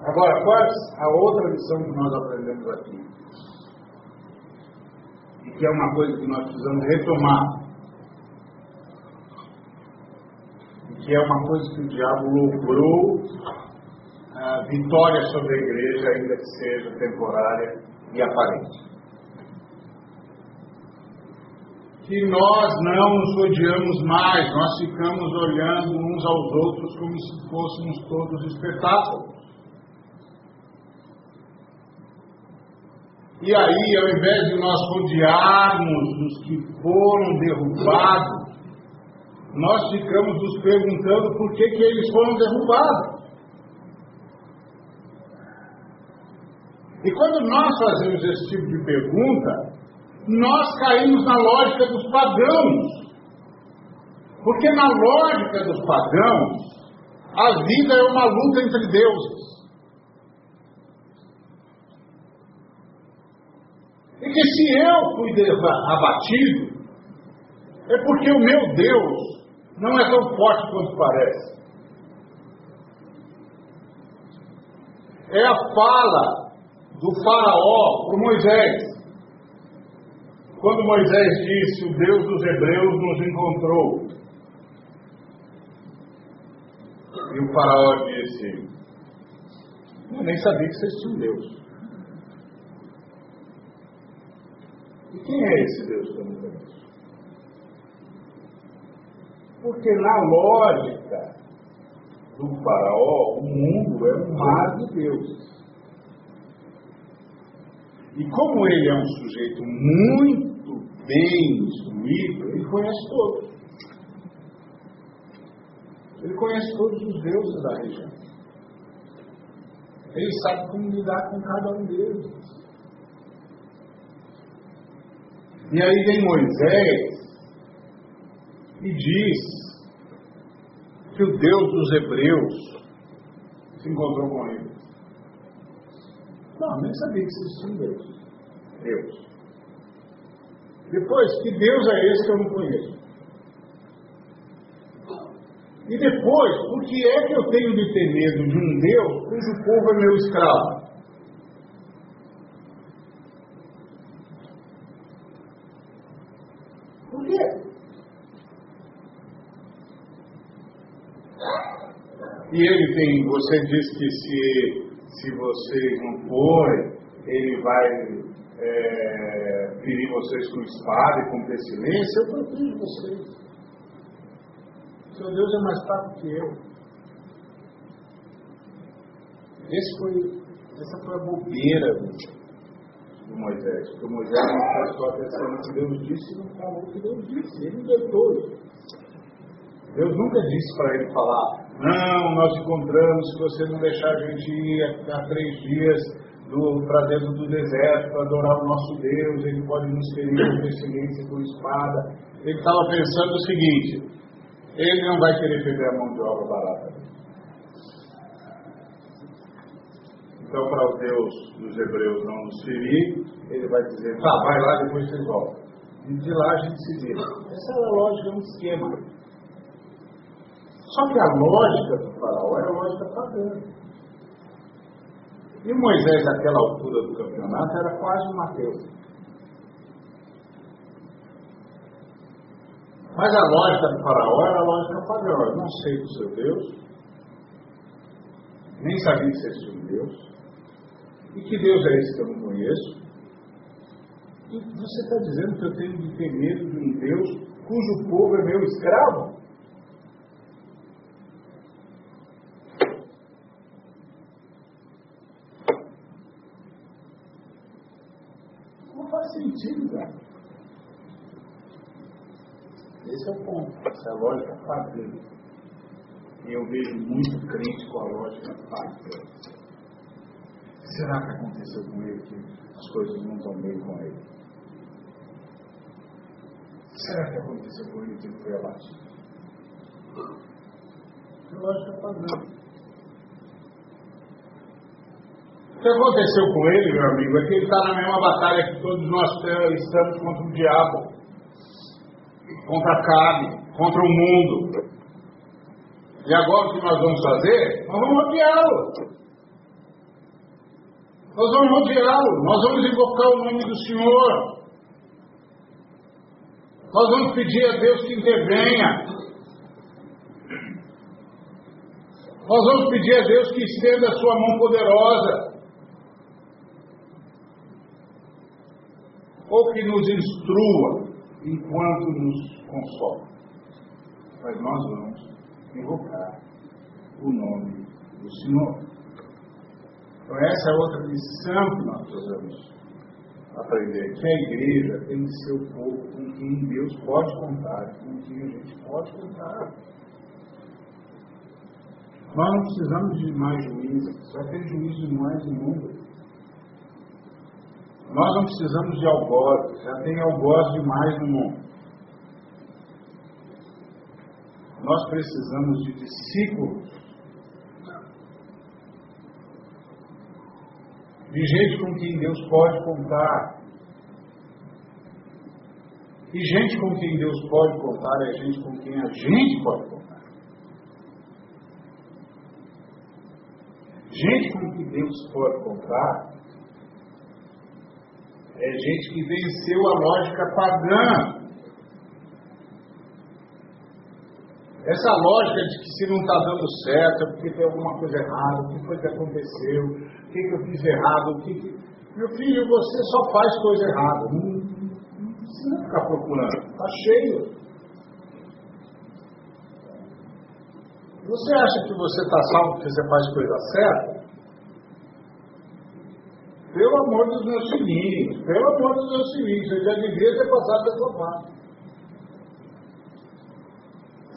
[SPEAKER 2] Agora, qual é a outra lição que nós aprendemos aqui? E que é uma coisa que nós precisamos retomar. E que é uma coisa que o diabo logrou a vitória sobre a igreja, ainda que seja temporária e aparente. Que nós não nos odiamos mais, nós ficamos olhando uns aos outros como se fôssemos todos espetáculos. E aí, ao invés de nós odiarmos os que foram derrubados, nós ficamos nos perguntando por que, que eles foram derrubados. E quando nós fazemos esse tipo de pergunta, nós caímos na lógica dos pagãos. Porque na lógica dos pagãos, a vida é uma luta entre deuses. E que se eu fui abatido, é porque o meu Deus não é tão forte quanto parece. É a fala do Faraó para Moisés. Quando Moisés disse: O Deus dos Hebreus nos encontrou. E o Faraó disse: Eu nem sabia que vocês tinham Deus. E quem é esse Deus que eu não? Porque na lógica do faraó, o mundo é um mar de deuses. E como ele é um sujeito muito bem instruído, ele conhece todos. Ele conhece todos os deuses da região. Ele sabe como lidar com cada um deles. E aí vem Moisés e diz que o Deus dos Hebreus se encontrou com ele. Não, nem sabia que existia um Deus. Deus. Depois, que Deus é esse que eu não conheço? E depois, por que é que eu tenho de ter medo de um Deus cujo povo é meu escravo? Por quê? E ele tem, você diz que se, se vocês não forem, ele vai é, ferir vocês com espada e com pestilência, eu protejo vocês. Seu Deus é mais fraco que eu. Esse foi, essa foi a bobeira do Moisés. Porque Moisés não prestou atenção no que Deus disse e não falou o que Deus disse. Ele inventou. Deus nunca disse para ele falar: Não, nós encontramos, se você não deixar a gente ir há três dias para dentro do deserto para adorar o nosso Deus, ele pode nos ferir com pestilência, com espada. Ele estava pensando o seguinte: ele não vai querer perder a mão de obra barata. Então, para o Deus dos Hebreus não nos ferir, ele vai dizer, tá, vai lá, depois vocês voltam. E de lá a gente se vira. Essa é a lógica, é um esquema. Só que a lógica do faraó é a lógica pagã. E Moisés, naquela altura do campeonato, era quase um Mateus. Mas a lógica do faraó era a lógica pagã. Eu não sei do seu Deus, nem sabia que existia um Deus. E que Deus é esse que eu não conheço? E você está dizendo que eu tenho de ter medo de um Deus cujo povo é meu escravo? Não faz sentido, cara. Esse é o ponto, essa é a lógica pagã. E eu vejo muito crente com a lógica pagã. Será que aconteceu com ele que as coisas não estão bem com ele? Será que aconteceu com ele que ele foi abatido? É lógica pagã. O que aconteceu com ele, meu amigo, é que ele está na mesma batalha que todos nós estamos contra o diabo contra a carne, contra o mundo. E agora o que nós vamos fazer? Nós vamos rodeá-lo. Nós vamos rodeá-lo. Nós vamos invocar o nome do Senhor. Nós vamos pedir a Deus que intervenha. Nós vamos pedir a Deus que estenda a sua mão poderosa. Ou que nos instrua enquanto nos consola. Mas nós vamos invocar o nome do Senhor. Então, essa é outra lição que nós precisamos aprender: que a igreja tem o povo com quem Deus pode contar, com quem a gente pode contar. Nós não precisamos de mais juízes, só tem juízo demais no mundo. Nós não precisamos de algozes, já tem algoz demais no mundo. Nós precisamos de discípulos, de gente com quem Deus pode contar. E gente com quem Deus pode contar é gente com quem a gente pode contar. Gente com quem Deus pode contar é gente que venceu a lógica pagã. Essa lógica de que se não está dando certo é porque tem alguma coisa errada, o que foi que aconteceu, o que, que eu fiz errado, o que, que... Meu filho, você só faz coisa errada. Não, precisa ficar procurando, está cheio. Você acha que você está salvo porque você faz coisa certa? Pelo amor dos meus filhinhos, pelo amor dos meus filhinhos, você já devia ter passado dessa parte.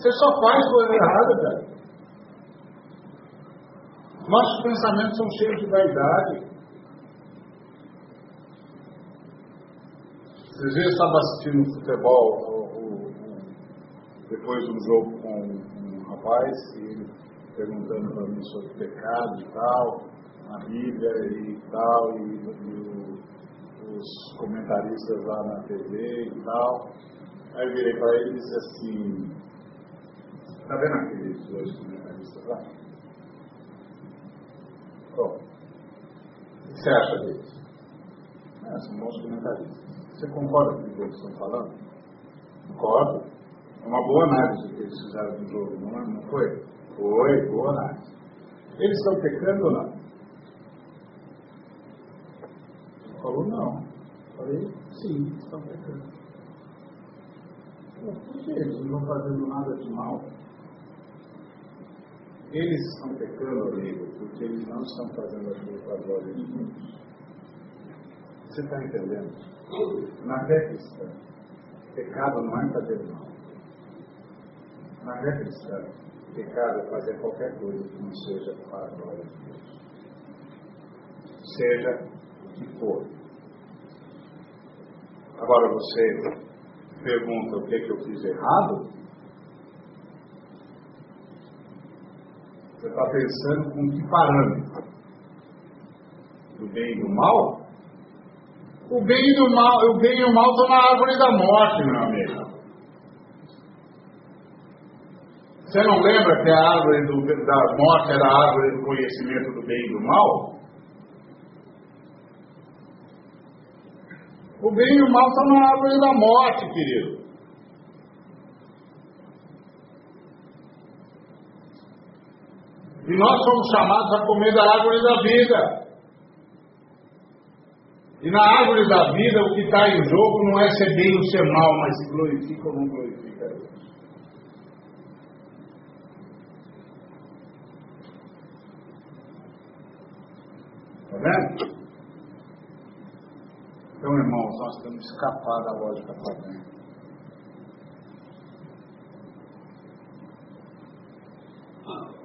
[SPEAKER 2] Você só faz coisa errada, velho. Nossos pensamentos são cheios de vaidade. Esses dias estava assistindo futebol depois do jogo com um rapaz e ele perguntando para mim sobre pecado e tal, na Bíblia e tal, e, e o, os comentaristas lá na TV e tal. Aí eu virei para ele e disse assim, está vendo aqueles dois comentaristas lá? Bom, o que você acha deles? Ah, são bons comentaristas. Você concorda com o que eles estão falando? Concordo. É uma boa análise que eles fizeram do jogo, não, é? não foi? Foi, boa análise. Eles estão pecando ou não? Ele falou não. Eu falei, sim, estão pecando. Por que eles não estão fazendo nada de mal? Eles estão pecando, amigo, porque eles não estão fazendo aquilo para a glória de Deus. Você está entendendo? Na fé cristã, pecado não é fazer mal. Na fé cristã, pecado é fazer qualquer coisa que não seja para a glória de Deus. Seja o que for. Agora você pergunta o que, que eu fiz errado? Você está pensando com que parâmetro? Do bem e do mal? O bem e o mal, o bem e o mal estão na árvore da morte, meu amigo. Você não lembra que a árvore do, da morte era a árvore do conhecimento do bem e do mal? O bem e o mal estão na árvore da morte, querido. E nós somos chamados a comer da árvore da vida. E na árvore da vida, o que está em jogo não é ser bem ou ser mal, mas se glorifica ou não glorifica Deus. Está vendo? Então, irmãos, nós temos que escapar da lógica pagã.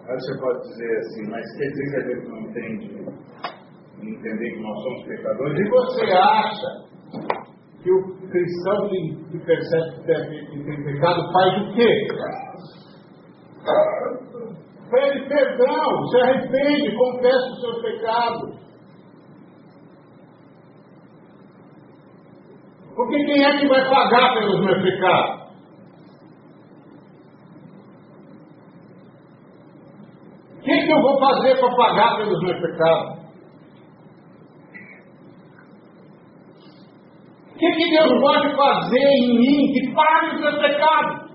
[SPEAKER 2] Aí você pode dizer assim, mas quer dizer que a gente não entende entender que nós somos pecadores, e você acha que o cristão que percebe que tem pecado faz o quê? Pede perdão, se arrepende, confessa os seus pecados. Porque quem é que vai pagar pelos meus pecados? O que, eu vou fazer para pagar pelos meus pecados? O que, que Deus pode fazer em mim que pague os meus pecados?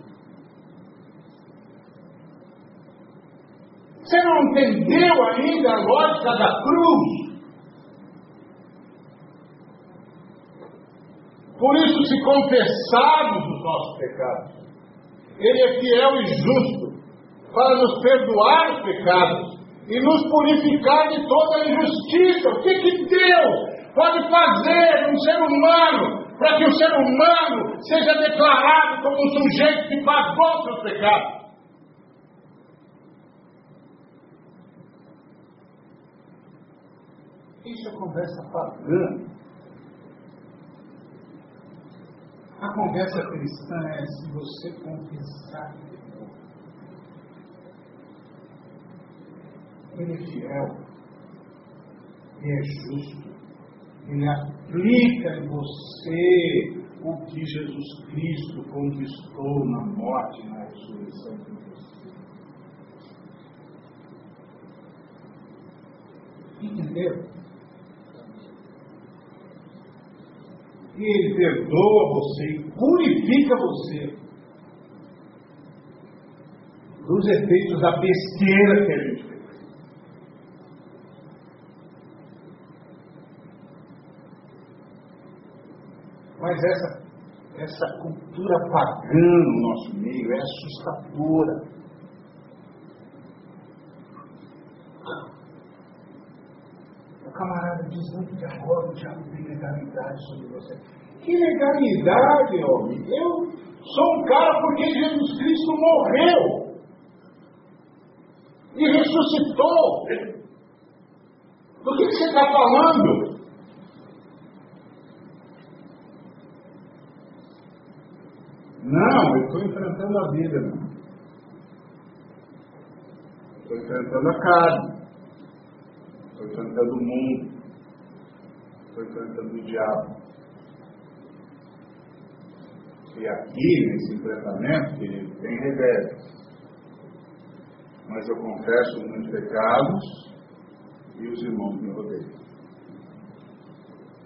[SPEAKER 2] Você não entendeu ainda a lógica da cruz? Por isso, se confessarmos os nossos pecados, Ele é fiel e justo para nos perdoar os pecados e nos purificar de toda injustiça. O que, que Deus pode fazer um ser humano para que o ser humano seja declarado como um sujeito que pagou seus pecados. Isso é conversa pagã. A conversa cristã é se você confessar Ele é fiel, Ele é justo, ele aplica em você o que Jesus Cristo conquistou na morte e na ressurreição de você. Entendeu? E ele perdoa você e purifica você dos efeitos da besteira que a Mas essa essa cultura pagã no nosso meio é assustadora. O camarada diz muito que agora o diabo tem legalidade sobre você. Que legalidade, homem? Eu sou um cara porque Jesus Cristo morreu e ressuscitou. Do que, que você está falando? Não, eu estou enfrentando a vida. Estou enfrentando a carne. Estou enfrentando o mundo. Estou enfrentando o diabo. E aqui, nesse enfrentamento, querido, tem revés. Mas eu confesso muitos pecados e os irmãos me rodeiam.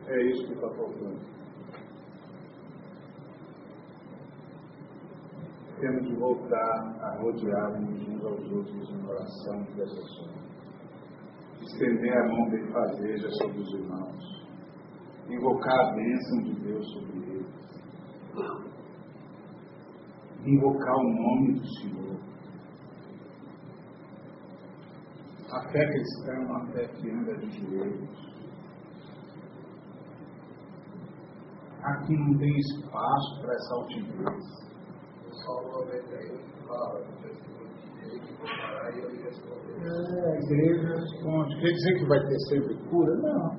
[SPEAKER 2] É isso que está faltando. Temos de voltar a rodear-nos uns aos outros em oração e intercessão. Estender a mão de fazeja sobre os irmãos. Invocar a bênção de Deus sobre eles. Invocar o nome do Senhor. A fé cristã é uma fé que anda de joelhos. Aqui não tem espaço para essa altivez. É, a igreja responde. Quer dizer que vai ter sempre cura? Não.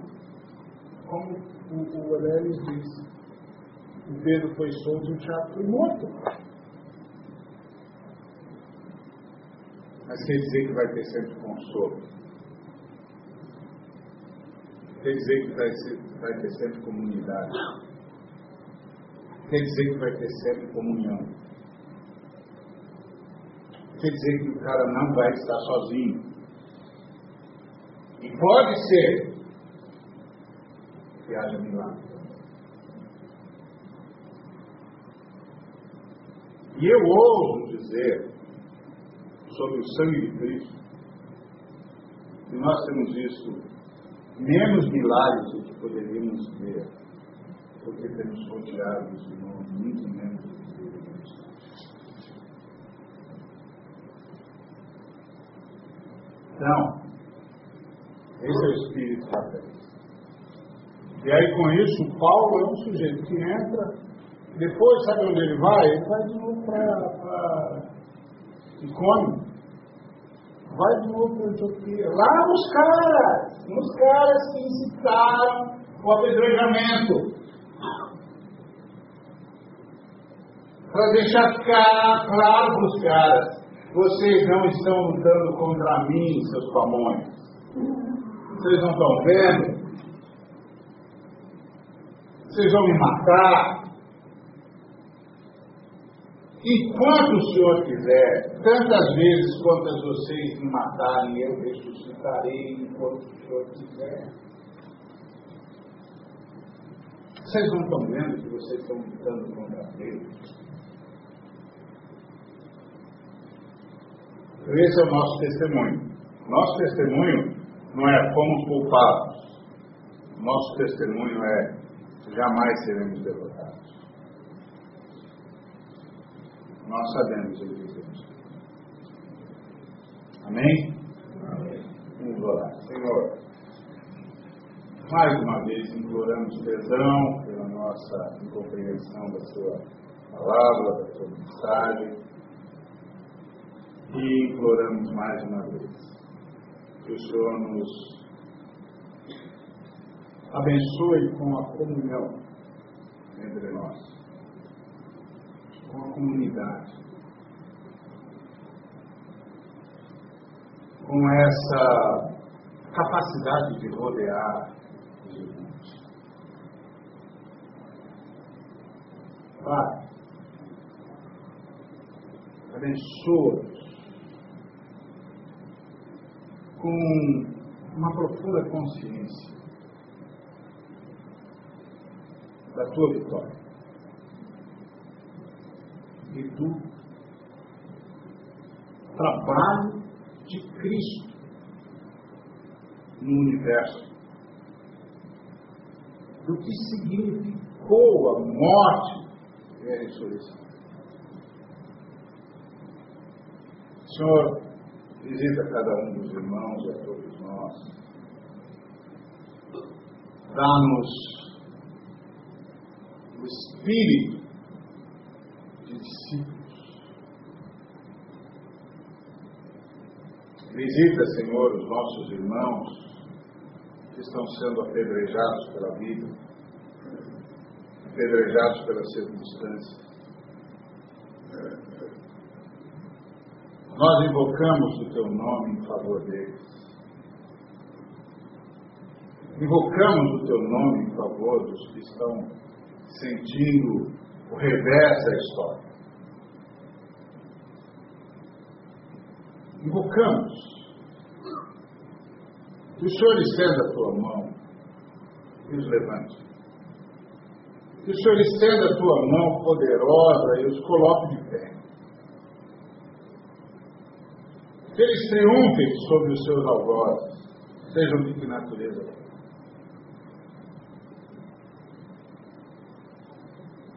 [SPEAKER 2] Como o, o Aurélio disse, o Pedro foi solto e o Tiago foi morto. Mas quer dizer que vai ter sempre consolo. Quer dizer que vai, ser, vai ter sempre comunidade. Quer dizer que vai ter sempre comunhão quer dizer que o cara não vai estar sozinho. E pode ser que haja milagre. E eu ouso dizer sobre o sangue de Cristo que nós temos visto menos milagres do que poderíamos ver, porque temos rodeados de muito menos do que deveríamos Não. Esse é o espírito fé. E aí com isso, Paulo é um sujeito que entra, depois sabe onde ele vai? Ele vai de novo para Icônio. Vai de novo para Antioquia. Lá nos caras, nos caras que incitaram o apedrejamento. Para deixar claro para os caras vocês não estão lutando contra mim, seus famões. Vocês não estão vendo? Vocês vão me matar. E quanto o Senhor quiser, tantas vezes quantas vocês me matarem, eu ressuscitarei enquanto o Senhor quiser. Vocês não estão vendo que vocês estão lutando contra Deus? Esse é o nosso testemunho. Nosso testemunho não é fomos culpados. Nosso testemunho é jamais seremos derrotados. Nós sabemos o que dizemos. Amém? Amém? Vamos orar. Senhor, mais uma vez imploramos perdão pela nossa incompreensão da Sua palavra, da Sua mensagem e imploramos mais uma vez que o Senhor nos abençoe com a comunhão entre nós, com a comunidade, com essa capacidade de rodear os irmãos. Pai, abençoa com uma profunda consciência da tua vitória e do trabalho de Cristo no universo, do que significou a morte é a ressurreição. Senhor, visita cada um dos irmãos e a todos nós. Dá-nos o espírito de discípulos. Visita, Senhor, os nossos irmãos que estão sendo apedrejados pela vida, apedrejados pelas circunstâncias. Nós invocamos o teu nome em favor deles. Invocamos o teu nome em favor dos que estão sentindo o revés da história. Invocamos que o Senhor estenda a tua mão e os levante. Que o Senhor estenda a tua mão poderosa e os coloque de pé. Que eles triunfem sobre os seus algozes, sejam de que natureza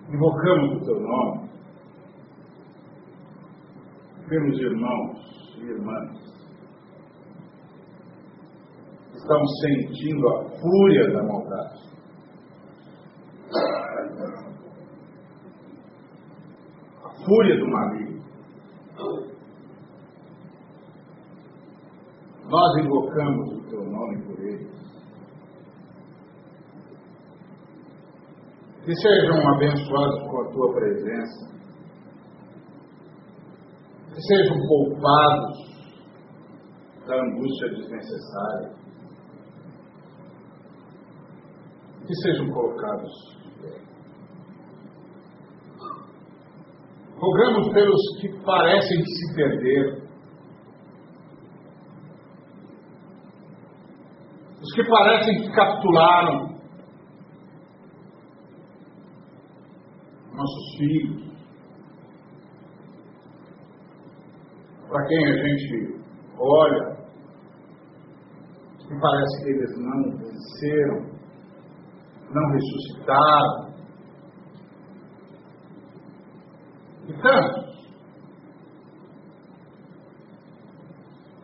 [SPEAKER 2] Invocamos o teu nome pelos irmãos e irmãs estão sentindo a fúria da maldade. A fúria do maligno. Nós invocamos o teu nome por eles. Que sejam abençoados com a tua presença. Que sejam poupados da angústia desnecessária. que sejam colocados Rogamos pelos que parecem se perder, os que parecem que capitularam, nossos filhos, para quem a gente olha, e parece que eles não venceram, não ressuscitaram. E tantos.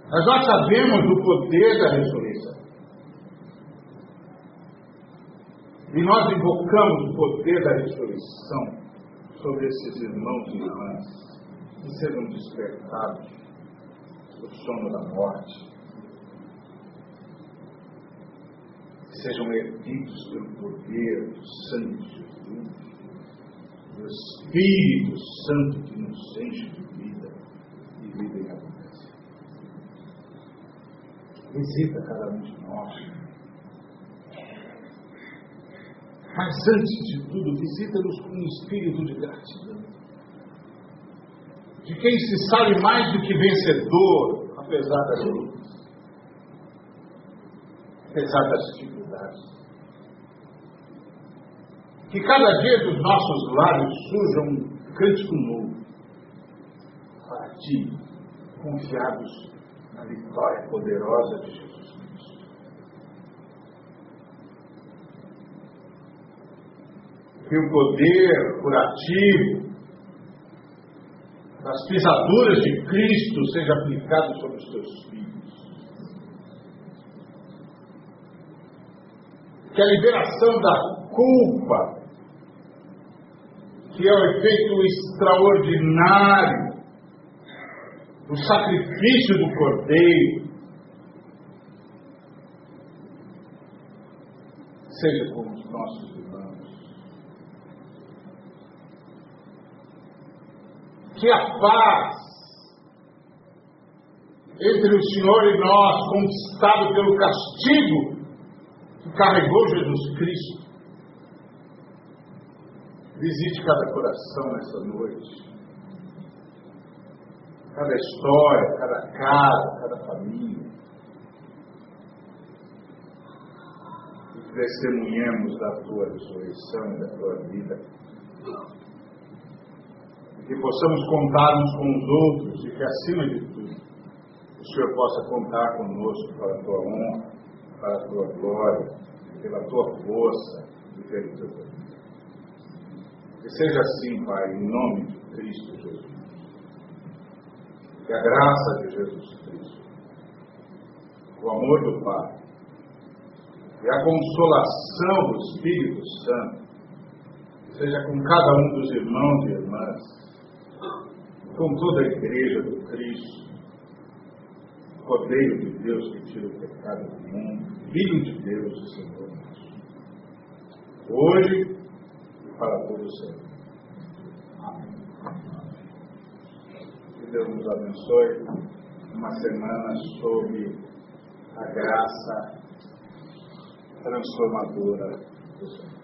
[SPEAKER 2] Mas nós sabemos do poder da ressurreição. E nós invocamos o poder da ressurreição sobre esses irmãos e irmãs que sejam despertados do sono da morte sejam erguidos pelo poder do sangue de Jesus, do Espírito Santo que nos enche de vida e vida em abundância. Visita cada um de nós. Mas antes de tudo, visita-nos com um espírito de gratidão. De quem se sabe mais do que vencedor, apesar das lutas, apesar das dificuldades que cada dia dos nossos lábios surja um cântico novo para ti, confiados na vitória poderosa de Jesus Que o poder curativo das pisaduras de Cristo seja aplicado sobre os teus filhos. Que a liberação da culpa que é o efeito extraordinário do sacrifício do Cordeiro, seja com os nossos Que a paz entre o Senhor e nós, conquistado pelo castigo que carregou Jesus Cristo, Visite cada coração nessa noite. Cada história, cada casa, cada família. E testemunhemos da tua ressurreição e da tua vida. Que possamos contar uns com os outros e que, acima de tudo, o Senhor possa contar conosco para a tua honra, para a tua glória, pela tua força e pelo teu poder. Que seja assim, Pai, em nome de Cristo Jesus. Que a graça de Jesus Cristo, o amor do Pai e a consolação do Espírito Santo seja com cada um dos irmãos e irmãs, com toda a igreja do Cristo, Cordeiro de Deus que tira o pecado do mundo, Filho de Deus, Senhor nosso. Hoje e para todos sempre. Amém. Que Deus nos abençoe. Uma semana sob a graça transformadora do Senhor.